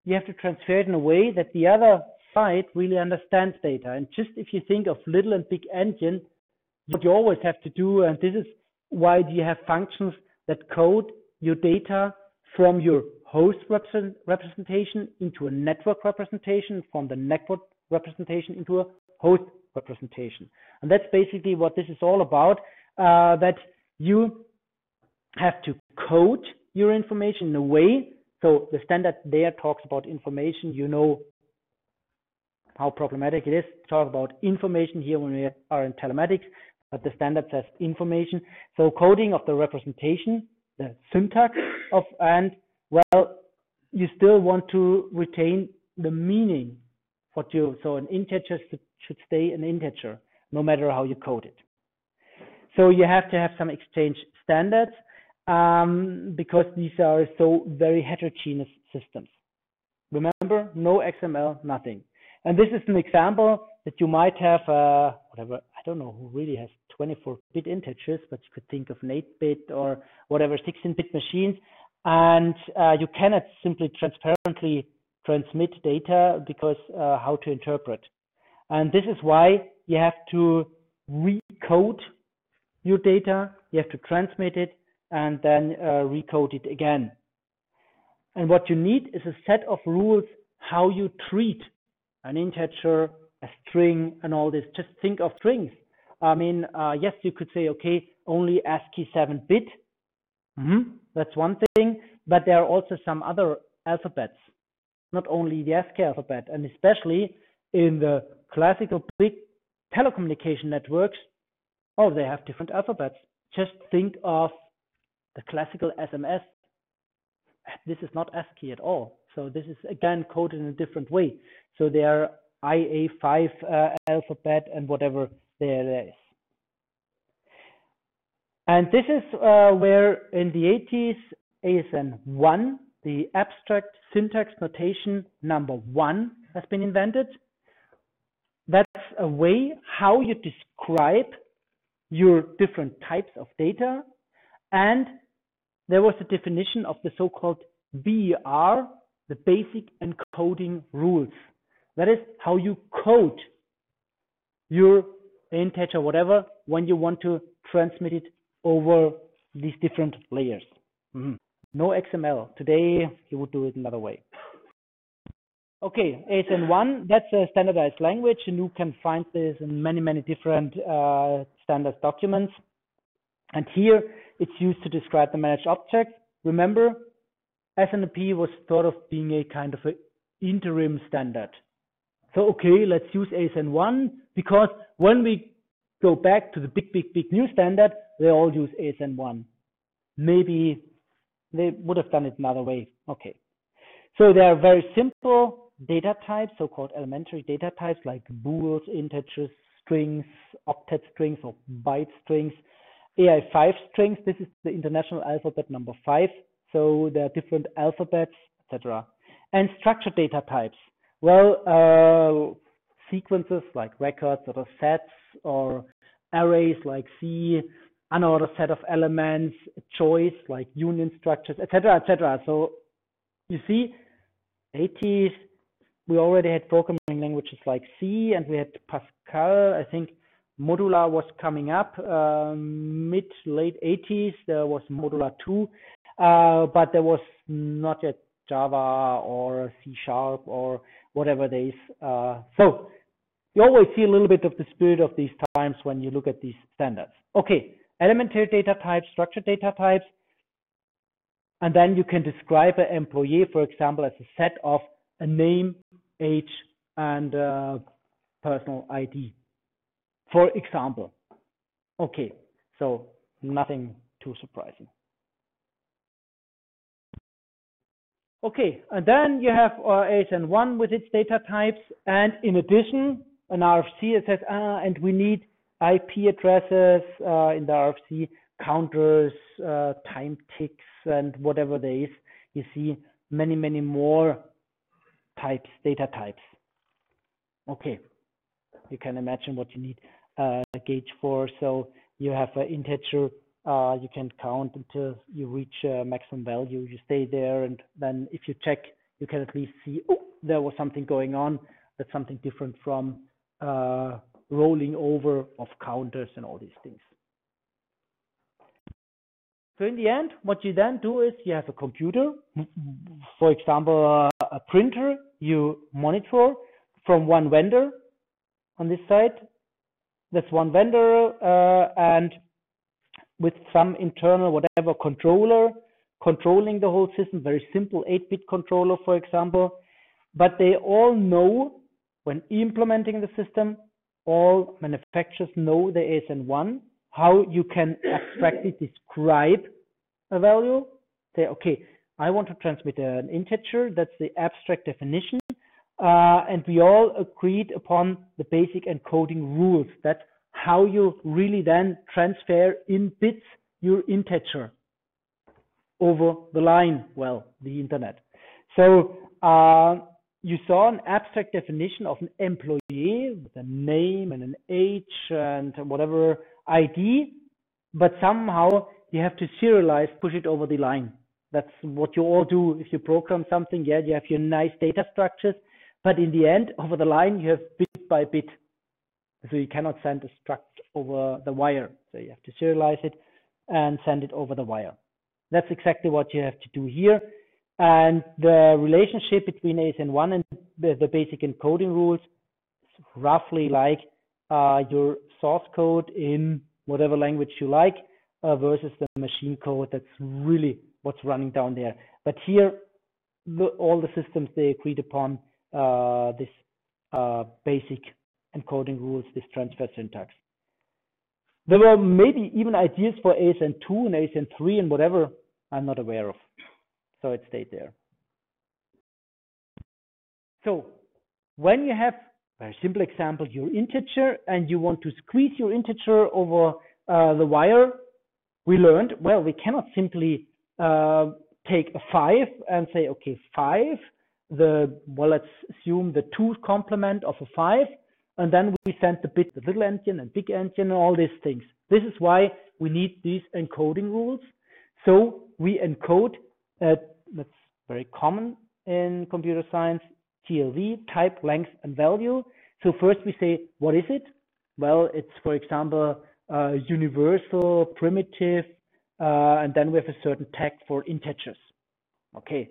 you have to transfer it in a way that the other side really understands data. And just if you think of little and big endian, what you always have to do, and this is why you have functions that code your data from your host represent, representation into a network representation, from the network representation into a host representation. And that's basically what this is all about, uh, that you have to code your information in a way. So the standard there talks about information. You know how problematic it is to talk about information here when we are in telematics, but the standard says information. So coding of the representation, the syntax of, and well, you still want to retain the meaning what you, so an integer should stay an integer, no matter how you code it. So you have to have some exchange standards um, because these are so very heterogeneous systems. Remember, no XML, nothing. And this is an example that you might have, uh, whatever, I don't know who really has 24-bit integers, but you could think of an 8-bit or whatever 16-bit machines. And uh, you cannot simply transparently transmit data because uh, how to interpret. And this is why you have to recode your data, you have to transmit it, and then uh, recode it again. And what you need is a set of rules how you treat an integer, a string, and all this. Just think of strings. I mean, uh, yes, you could say, okay, only ASCII 7 bit. Mm -hmm. That's one thing, but there are also some other alphabets, not only the ASCII alphabet, and especially in the classical big telecommunication networks, oh, they have different alphabets. Just think of the classical SMS. This is not ASCII at all. So this is again coded in a different way. So they are IA5 uh, alphabet and whatever there is. And this is uh, where in the 80s ASN1, the abstract syntax notation number one has been invented. That's a way how you describe your different types of data. And there was a definition of the so-called BER, the basic encoding rules. That is how you code your integer, whatever, when you want to transmit it over these different layers. Mm -hmm. No XML. Today, you would do it another way. Okay, ASN1, that's a standardized language, and you can find this in many, many different uh, standard documents. And here, it's used to describe the managed object. Remember, SNMP was thought of being a kind of an interim standard. So, okay, let's use ASN1 because when we go back to the big, big, big new standard, they all use ASN1. Maybe they would have done it another way. Okay. So they are very simple data types, so-called elementary data types like bools, integers, strings, octet strings or byte strings, AI5 strings. This is the international alphabet number five. So there are different alphabets, etc. And structured data types. Well, uh, sequences like records or sets or arrays like C, another set of elements, choice like union structures, etc., etc. So you see, 80s, we already had programming languages like C and we had Pascal. I think Modula was coming up um, mid late 80s. There was Modula 2, uh, but there was not yet Java or C sharp or whatever there is. Uh, so you always see a little bit of the spirit of these times when you look at these standards. Okay, elementary data types, structured data types, and then you can describe an employee, for example, as a set of a name, age, and uh, personal ID, for example. Okay, so nothing too surprising. Okay, and then you have uh, ASN1 with its data types, and in addition, an RFC says, ah, and we need IP addresses uh, in the RFC, counters, uh, time ticks, and whatever there is. You see, many, many more types, data types. Okay, you can imagine what you need a gauge for. So you have an integer, uh, you can count until you reach a maximum value. You stay there, and then if you check, you can at least see, oh, there was something going on. That's something different from uh, rolling over of counters and all these things. So in the end, what you then do is you have a computer, for example, a printer you monitor from one vendor on this side. That's one vendor uh, and with some internal whatever controller controlling the whole system, very simple 8-bit controller, for example. But they all know when implementing the system, all manufacturers know the ASN1 how you can abstractly describe a value. Say, okay, I want to transmit an integer. That's the abstract definition. Uh, and we all agreed upon the basic encoding rules. That's how you really then transfer in bits your integer over the line, well, the internet. So uh, you saw an abstract definition of an employee with a name and an age and whatever ID, but somehow you have to serialize, push it over the line. That's what you all do if you program something. Yeah, you have your nice data structures, but in the end, over the line, you have bit by bit. So you cannot send a struct over the wire. So you have to serialize it and send it over the wire. That's exactly what you have to do here. And the relationship between ASN1 and the basic encoding rules is roughly like uh, your source code in whatever language you like uh, versus the machine code that's really what's running down there. But here, the, all the systems they agreed upon uh, this uh, basic encoding rules, this transfer syntax. There were maybe even ideas for ASN2 and ASN3 and whatever I'm not aware of. So it stayed there. So when you have very simple example, your integer, and you want to squeeze your integer over uh, the wire, we learned, well, we cannot simply uh, take a 5 and say, okay, 5, the, well, let's assume the 2 complement of a 5, and then we send the bit, the little endian and big endian and all these things. This is why we need these encoding rules. So we encode, uh, that's very common in computer science, TLV, type, length, and value. So first we say, what is it? Well, it's, for example, uh, universal, primitive, uh, and then we have a certain tag for integers. Okay,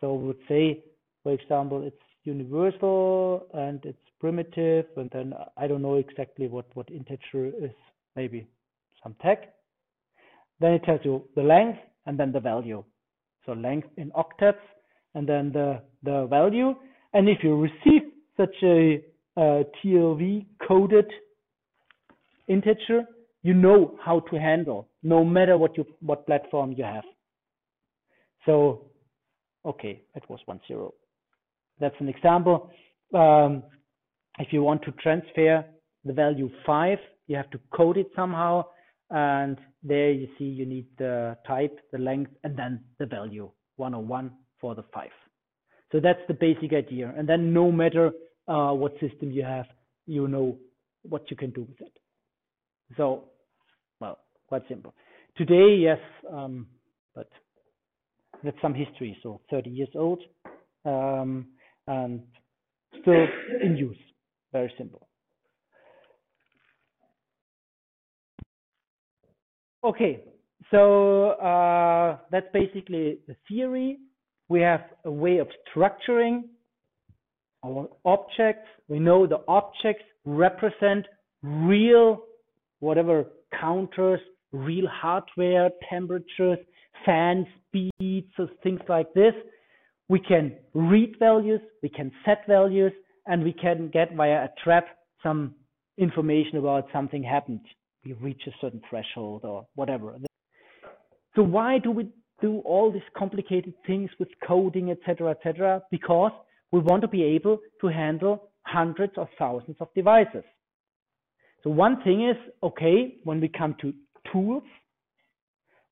so we would say, for example, it's universal and it's primitive, and then I don't know exactly what, what integer is, maybe some tag. Then it tells you the length and then the value. So length in octets and then the, the value. And if you receive such a, a TLV coded integer, you know how to handle, no matter what you what platform you have. So, okay, it was one zero. That's an example. Um, if you want to transfer the value five, you have to code it somehow, and there you see you need the type, the length, and then the value 101 for the five. So that's the basic idea. And then no matter uh, what system you have, you know what you can do with it. So, well, quite simple. Today, yes, um, but that's some history. So 30 years old um, and still in use. Very simple. Okay, so uh, that's basically the theory. We have a way of structuring our objects. We know the objects represent real, whatever counters, real hardware, temperatures, fan speeds, so things like this. We can read values, we can set values, and we can get via a trap some information about something happened. We reach a certain threshold or whatever. So why do we do all these complicated things with coding, etc., etc.? Because we want to be able to handle hundreds or thousands of devices. So one thing is, okay, when we come to tools,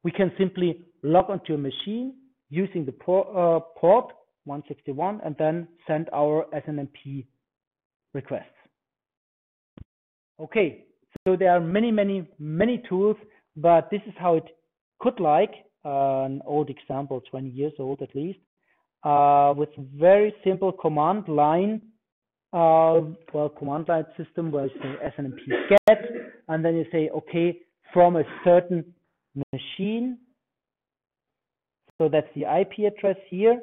we can simply log onto a machine, using the uh, port 161 and then send our SNMP requests. Okay, so there are many, many, many tools, but this is how it could like, uh, an old example, 20 years old at least, uh, with very simple command line, uh, well, command line system where you say SNMP get, and then you say, okay, from a certain machine, so that's the IP address here,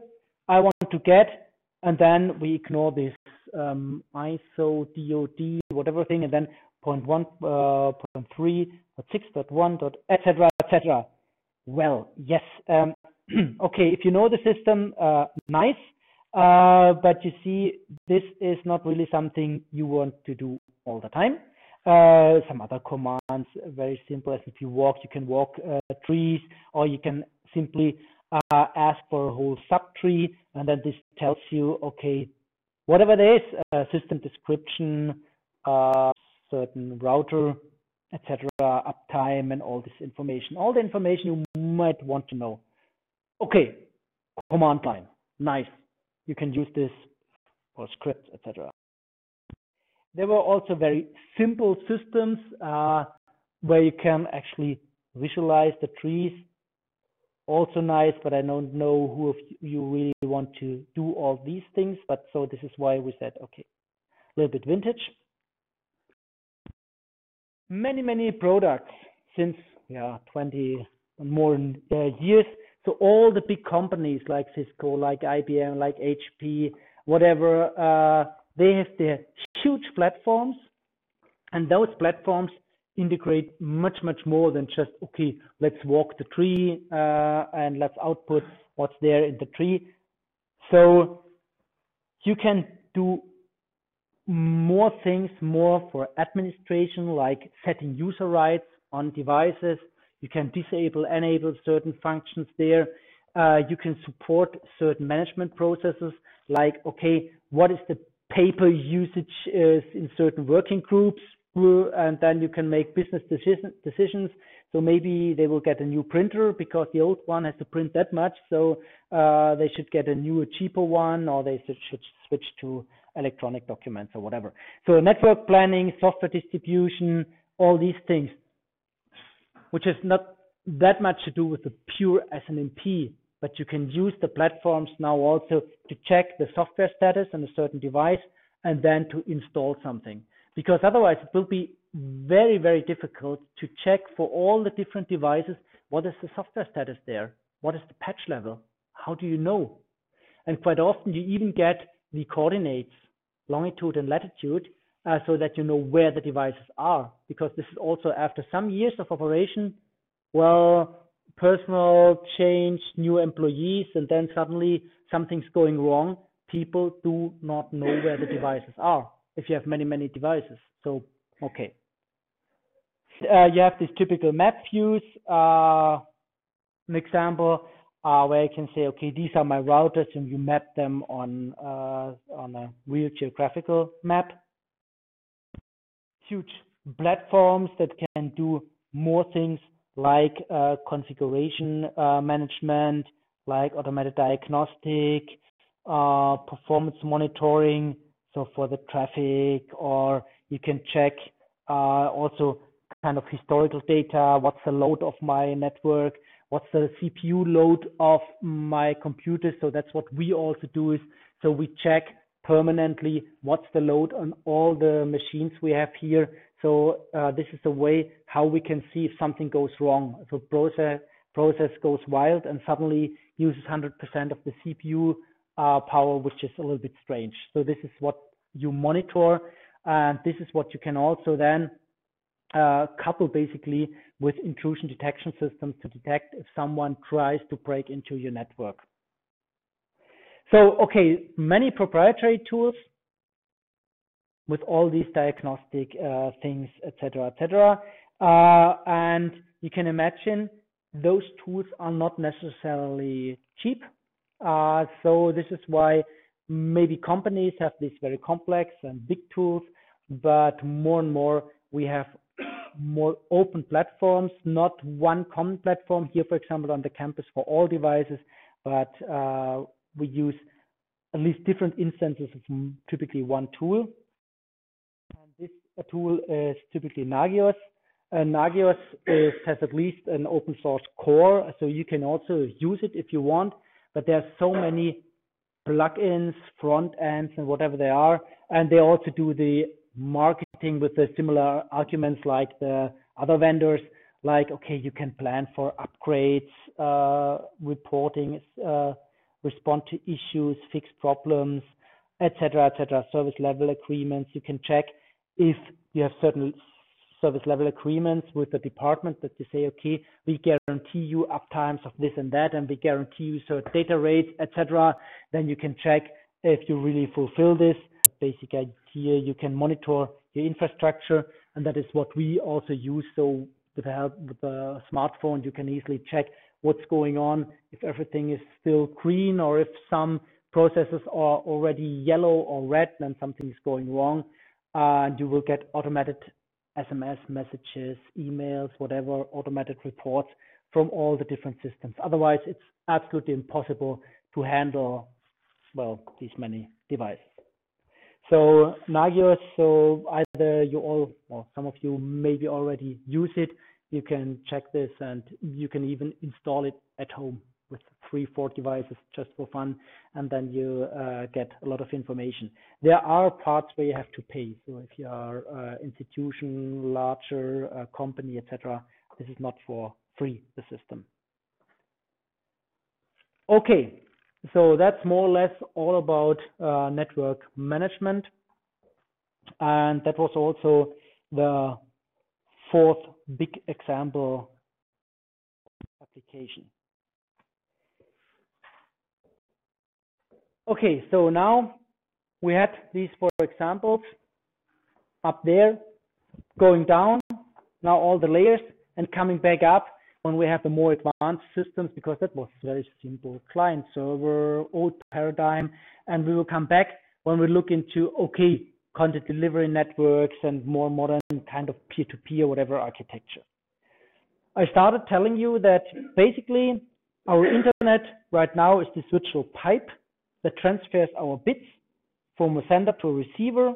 I want to get, and then we ignore this um, ISO, DOD, whatever thing, and then point one, uh, point three, six dot one dot etc. etc. Well, yes. Um, okay, if you know the system, uh, nice. Uh, but you see, this is not really something you want to do all the time. Uh, some other commands, very simple, as if you walk, you can walk uh, trees, or you can simply uh, ask for a whole subtree, and then this tells you, okay, whatever it is, uh, system description, certain router, etc., uptime, and all this information. All the information you might want to know. Okay, command line, nice. You can use this for scripts, etc. There were also very simple systems uh, where you can actually visualize the trees. Also nice, but I don't know who of you really want to do all these things. But so this is why we said, okay, a little bit vintage many, many products since yeah 20 more uh, years. So all the big companies like Cisco, like IBM, like HP, whatever, uh, they have their huge platforms, and those platforms integrate much, much more than just okay, let's walk the tree uh, and let's output what's there in the tree. So you can do more things more for administration, like setting user rights on devices. You can disable, enable certain functions there. Uh, you can support certain management processes, like, okay, what is the paper usage is in certain working groups, and then you can make business decision, decisions. So maybe they will get a new printer because the old one has to print that much. So uh, they should get a newer, cheaper one, or they should switch to electronic documents or whatever. So network planning, software distribution, all these things, which is not that much to do with the pure SNMP, but you can use the platforms now also to check the software status on a certain device and then to install something. Because otherwise it will be very, very difficult to check for all the different devices what is the software status there? What is the patch level? How do you know? And quite often you even get the coordinates longitude and latitude uh, so that you know where the devices are. Because this is also after some years of operation, well, personal change, new employees, and then suddenly something's going wrong. People do not know where the devices are if you have many, many devices. So, okay. Uh, you have these typical map views. Uh, an example, uh, where I can say, okay, these are my routers, and you map them on uh, on a real geographical map. Huge platforms that can do more things like uh, configuration uh, management, like automated diagnostic, uh, performance monitoring, so for the traffic, or you can check uh, also kind of historical data, what's the load of my network, what's the CPU load of my computer. So that's what we also do is so we check permanently what's the load on all the machines we have here. So uh, this is a way how we can see if something goes wrong. If a process process goes wild and suddenly uses 100% of the CPU uh, power, which is a little bit strange. So this is what you monitor, and this is what you can also then uh, couple basically with intrusion detection systems to detect if someone tries to break into your network. So, okay, many proprietary tools with all these diagnostic uh, things, etc., etc. Uh, and you can imagine those tools are not necessarily cheap. Uh, so this is why maybe companies have these very complex and big tools, but more and more we have more open platforms, not one common platform. Here, for example, on the campus for all devices, but uh, we use at least different instances of typically one tool. And this tool is typically Nagios. And Nagios is, has at least an open source core, so you can also use it if you want. But there are so many plugins, front ends, and whatever they are, and they also do the marketing with the similar arguments like the other vendors. Like, okay, you can plan for upgrades, uh, reporting, uh, respond to issues, fix problems, etc., etc. Service level agreements. You can check if you have certain service level agreements with the department that you say, okay, we guarantee you uptimes of this and that, and we guarantee you certain data rates, etc. Then you can check if you really fulfill this. Basic idea, you can monitor your infrastructure, and that is what we also use. So with the help with the smartphone, you can easily check what's going on, if everything is still green, or if some processes are already yellow or red, then something is going wrong. Uh, and you will get automated SMS messages, emails, whatever, automated reports from all the different systems. Otherwise, it's absolutely impossible to handle, well, these many devices. So Nagios, so either you all, or some of you maybe already use it, you can check this and you can even install it at home with three, four devices just for fun, and then you uh, get a lot of information. There are parts where you have to pay. So if you are uh, institution, larger uh, company, etc., this is not for free, the system. Okay, so that's more or less all about uh, network management. And that was also the fourth big example application. Okay, so now we had these four examples up there, going down, now all the layers, and coming back up when we have the more advanced systems, because that was very simple, client server, old paradigm, and we will come back when we look into, okay, content delivery networks and more modern kind of peer-to-peer, -peer, whatever architecture. I started telling you that basically our internet right now is this virtual pipe that transfers our bits from a sender to a receiver.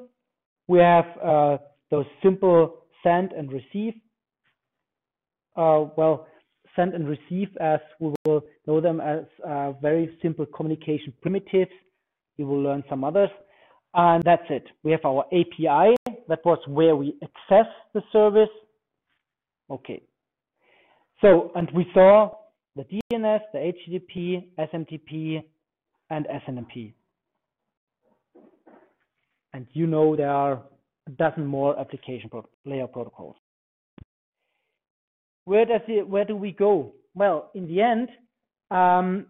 We have uh, those simple send and receive. Uh, well, send and receive as we will know them as uh, very simple communication primitives. You will learn some others. And that's it. We have our API. That was where we access the service. Okay. So, and we saw the DNS, the HTTP, SMTP, and SNMP. And you know there are a dozen more application pro layer protocols. Where does it, where do we go? Well, in the end, um,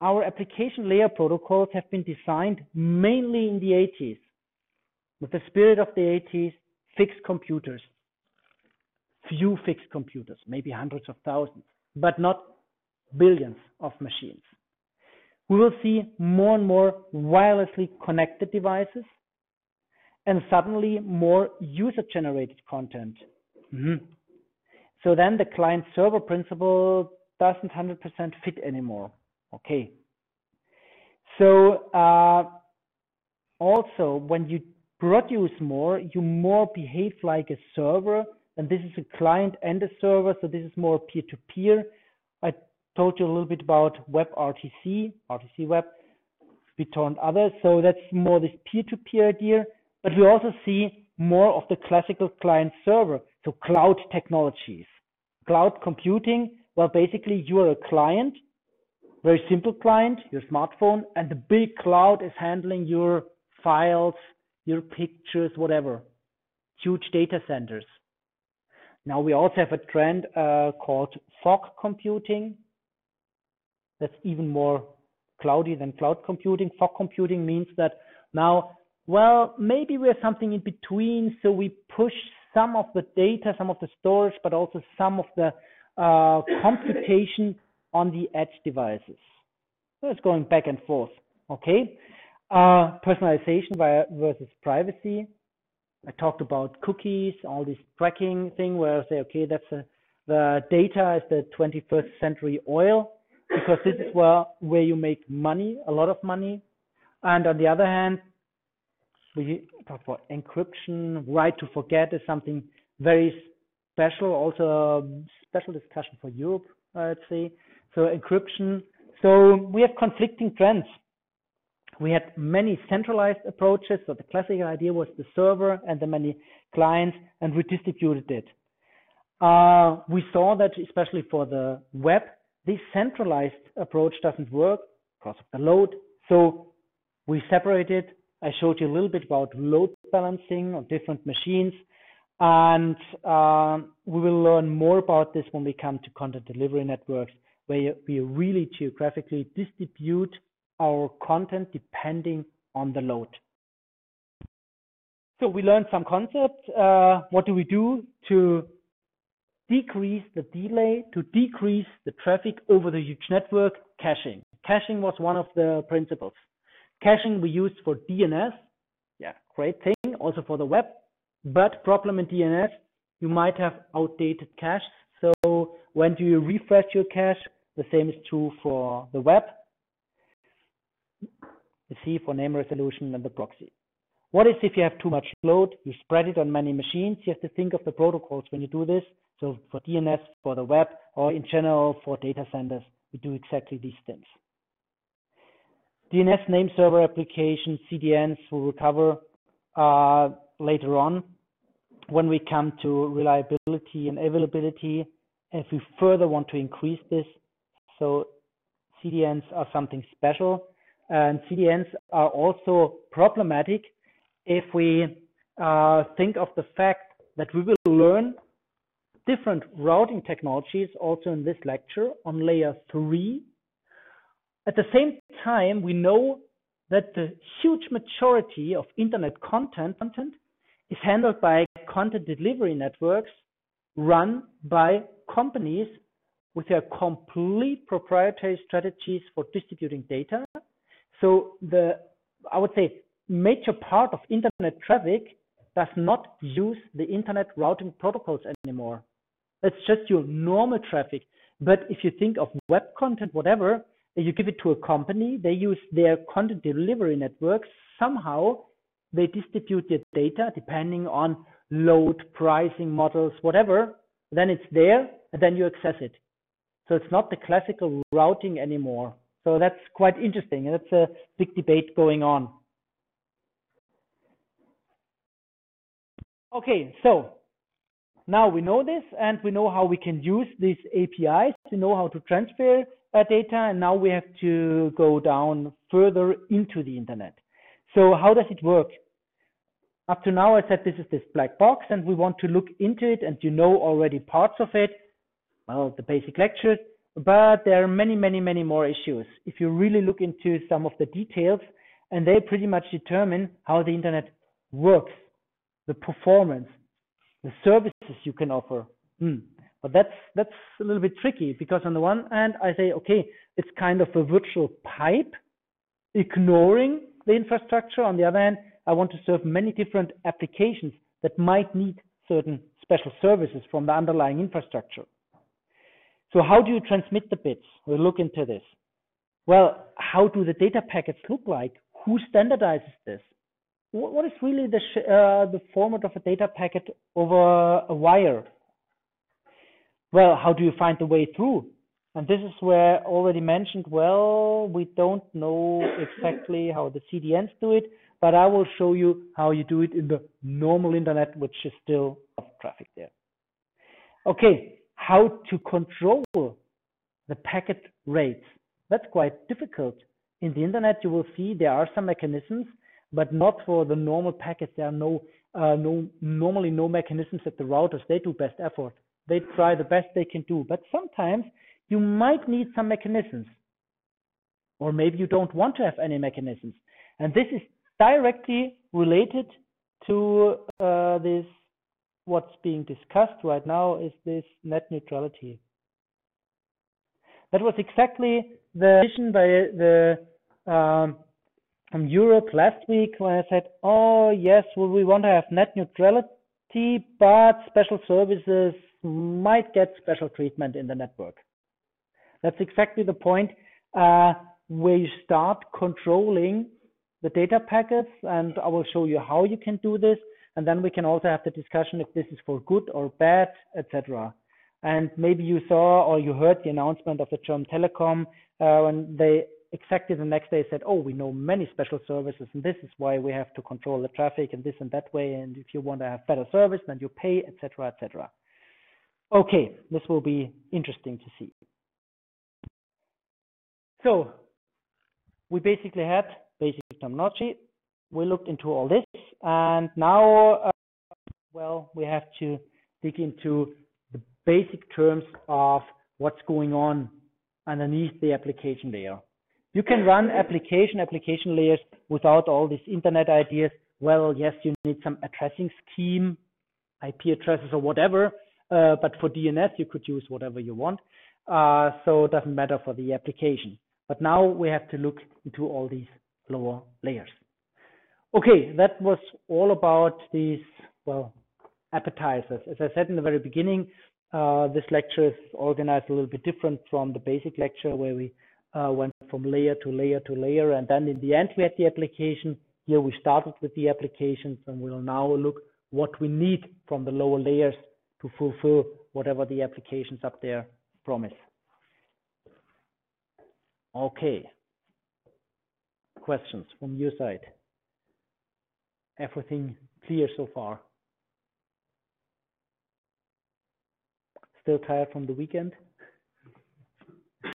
our application layer protocols have been designed mainly in the 80s with the spirit of the 80s, fixed computers, few fixed computers, maybe hundreds of thousands, but not billions of machines we will see more and more wirelessly connected devices and suddenly more user generated content. Mm-hmm. So then the client server principle doesn't 100% fit anymore. Okay. So uh, also when you produce more, you more behave like a server and this is a client and a server. So this is more peer to peer. I told you a little bit about WebRTC, RTC Web, BitTorrent others. So that's more this peer-to-peer idea. But we also see more of the classical client server, so cloud technologies. Cloud computing, well, basically you are a client, very simple client, your smartphone, and the big cloud is handling your files, your pictures, whatever. Huge data centers. Now we also have a trend uh, called fog computing, that's even more cloudy than cloud computing. Fog computing means that now, well, maybe we're something in between. So we push some of the data, some of the storage, but also some of the uh, computation on the edge devices. So it's going back and forth. Okay. Uh, personalization versus privacy. I talked about cookies, all this tracking thing where I say, okay, that's a, the data is the 21st century oil because this is where where you make money, a lot of money. And on the other hand, we talk about encryption. Right to forget is something very special, also special discussion for Europe, I'd say. So encryption. So we have conflicting trends. We had many centralized approaches. So the classical idea was the server and the many clients, and we distributed it. Uh, we saw that especially for the web, this centralized approach doesn't work because of the load. So we separated. I showed you a little bit about load balancing on different machines. And uh, we will learn more about this when we come to content delivery networks, where we really geographically distribute our content depending on the load. So we learned some concepts. Uh, what do we do to decrease the delay, to decrease the traffic over the huge network? Caching. Caching was one of the principles. Caching we used for DNS. Yeah, great thing. Also for the web. But problem in DNS, you might have outdated cache. So when do you refresh your cache? The same is true for the web. The C for name resolution and the proxy. What is if you have too much load? You spread it on many machines. You have to think of the protocols when you do this. So for DNS, for the web, or in general for data centers, we do exactly these things. DNS name server applications, CDNs, will recover uh, later on when we come to reliability and availability. If we further want to increase this, so CDNs are something special. And CDNs are also problematic if we uh, think of the fact that we will learn different routing technologies also in this lecture on layer three. At the same time, we know that the huge majority of internet content, content is handled by content delivery networks run by companies with their complete proprietary strategies for distributing data. So the, I would say, major part of internet traffic does not use the internet routing protocols anymore. It's just your normal traffic. But if you think of web content, whatever, you give it to a company, they use their content delivery networks. Somehow they distribute their data depending on load, pricing models, whatever. Then it's there, and then you access it. So it's not the classical routing anymore. So that's quite interesting. And that's a big debate going on. Okay, so now we know this and we know how we can use these APIs. We know how to transfer data and now we have to go down further into the internet. So how does it work? Up to now I said this is this black box and we want to look into it and you know already parts of it. Well, the basic lectures, but there are many, many, many more issues. If you really look into some of the details and they pretty much determine how the internet works, the performance, the services you can offer. Hmm. But that's that's a little bit tricky because on the one hand I say okay it's kind of a virtual pipe ignoring the infrastructure. On the other hand I want to serve many different applications that might need certain special services from the underlying infrastructure. So how do you transmit the bits? We'll look into this. Well, how do the data packets look like? Who standardizes this? what is really the uh, the format of a data packet over a wire? Well, how do you find the way through? And this is where already mentioned, well, we don't know exactly how the CDNs do it, but I will show you how you do it in the normal internet, which is still traffic there. Okay, how to control the packet rates. That's quite difficult. In the internet, you will see there are some mechanisms but not for the normal packets. There are no, uh, no normally no mechanisms at the routers. They do best effort. They try the best they can do. But sometimes you might need some mechanisms, or maybe you don't want to have any mechanisms. And this is directly related to uh, this. What's being discussed right now is this net neutrality. That was exactly the vision by the um, from Europe last week when I said, oh, yes, well, we want to have net neutrality, but special services might get special treatment in the network. That's exactly the point uh, where you start controlling the data packets, and I will show you how you can do this. And then we can also have the discussion if this is for good or bad, etc. And maybe you saw or you heard the announcement of the German Telecom uh, when they exactly the next day said, oh, we know many special services and this is why we have to control the traffic and this and that way. And if you want to have better service, then you pay, etc., etc. Okay, this will be interesting to see. So we basically had basic terminology. We looked into all this and now, uh, well, we have to dig into the basic terms of what's going on underneath the application layer. You can run application application layers without all these internet ideas. Well, yes, you need some addressing scheme, IP addresses or whatever, uh, but for DNS you could use whatever you want. Uh, so it doesn't matter for the application. But now we have to look into all these lower layers. Okay, that was all about these, well, appetizers. As I said in the very beginning, uh, this lecture is organized a little bit different from the basic lecture where we uh, went from layer to layer to layer. And then in the end, we had the application. Here we started with the applications and we'll now look what we need from the lower layers to fulfill whatever the applications up there promise. Okay. Questions from your side? Everything clear so far? Still tired from the weekend?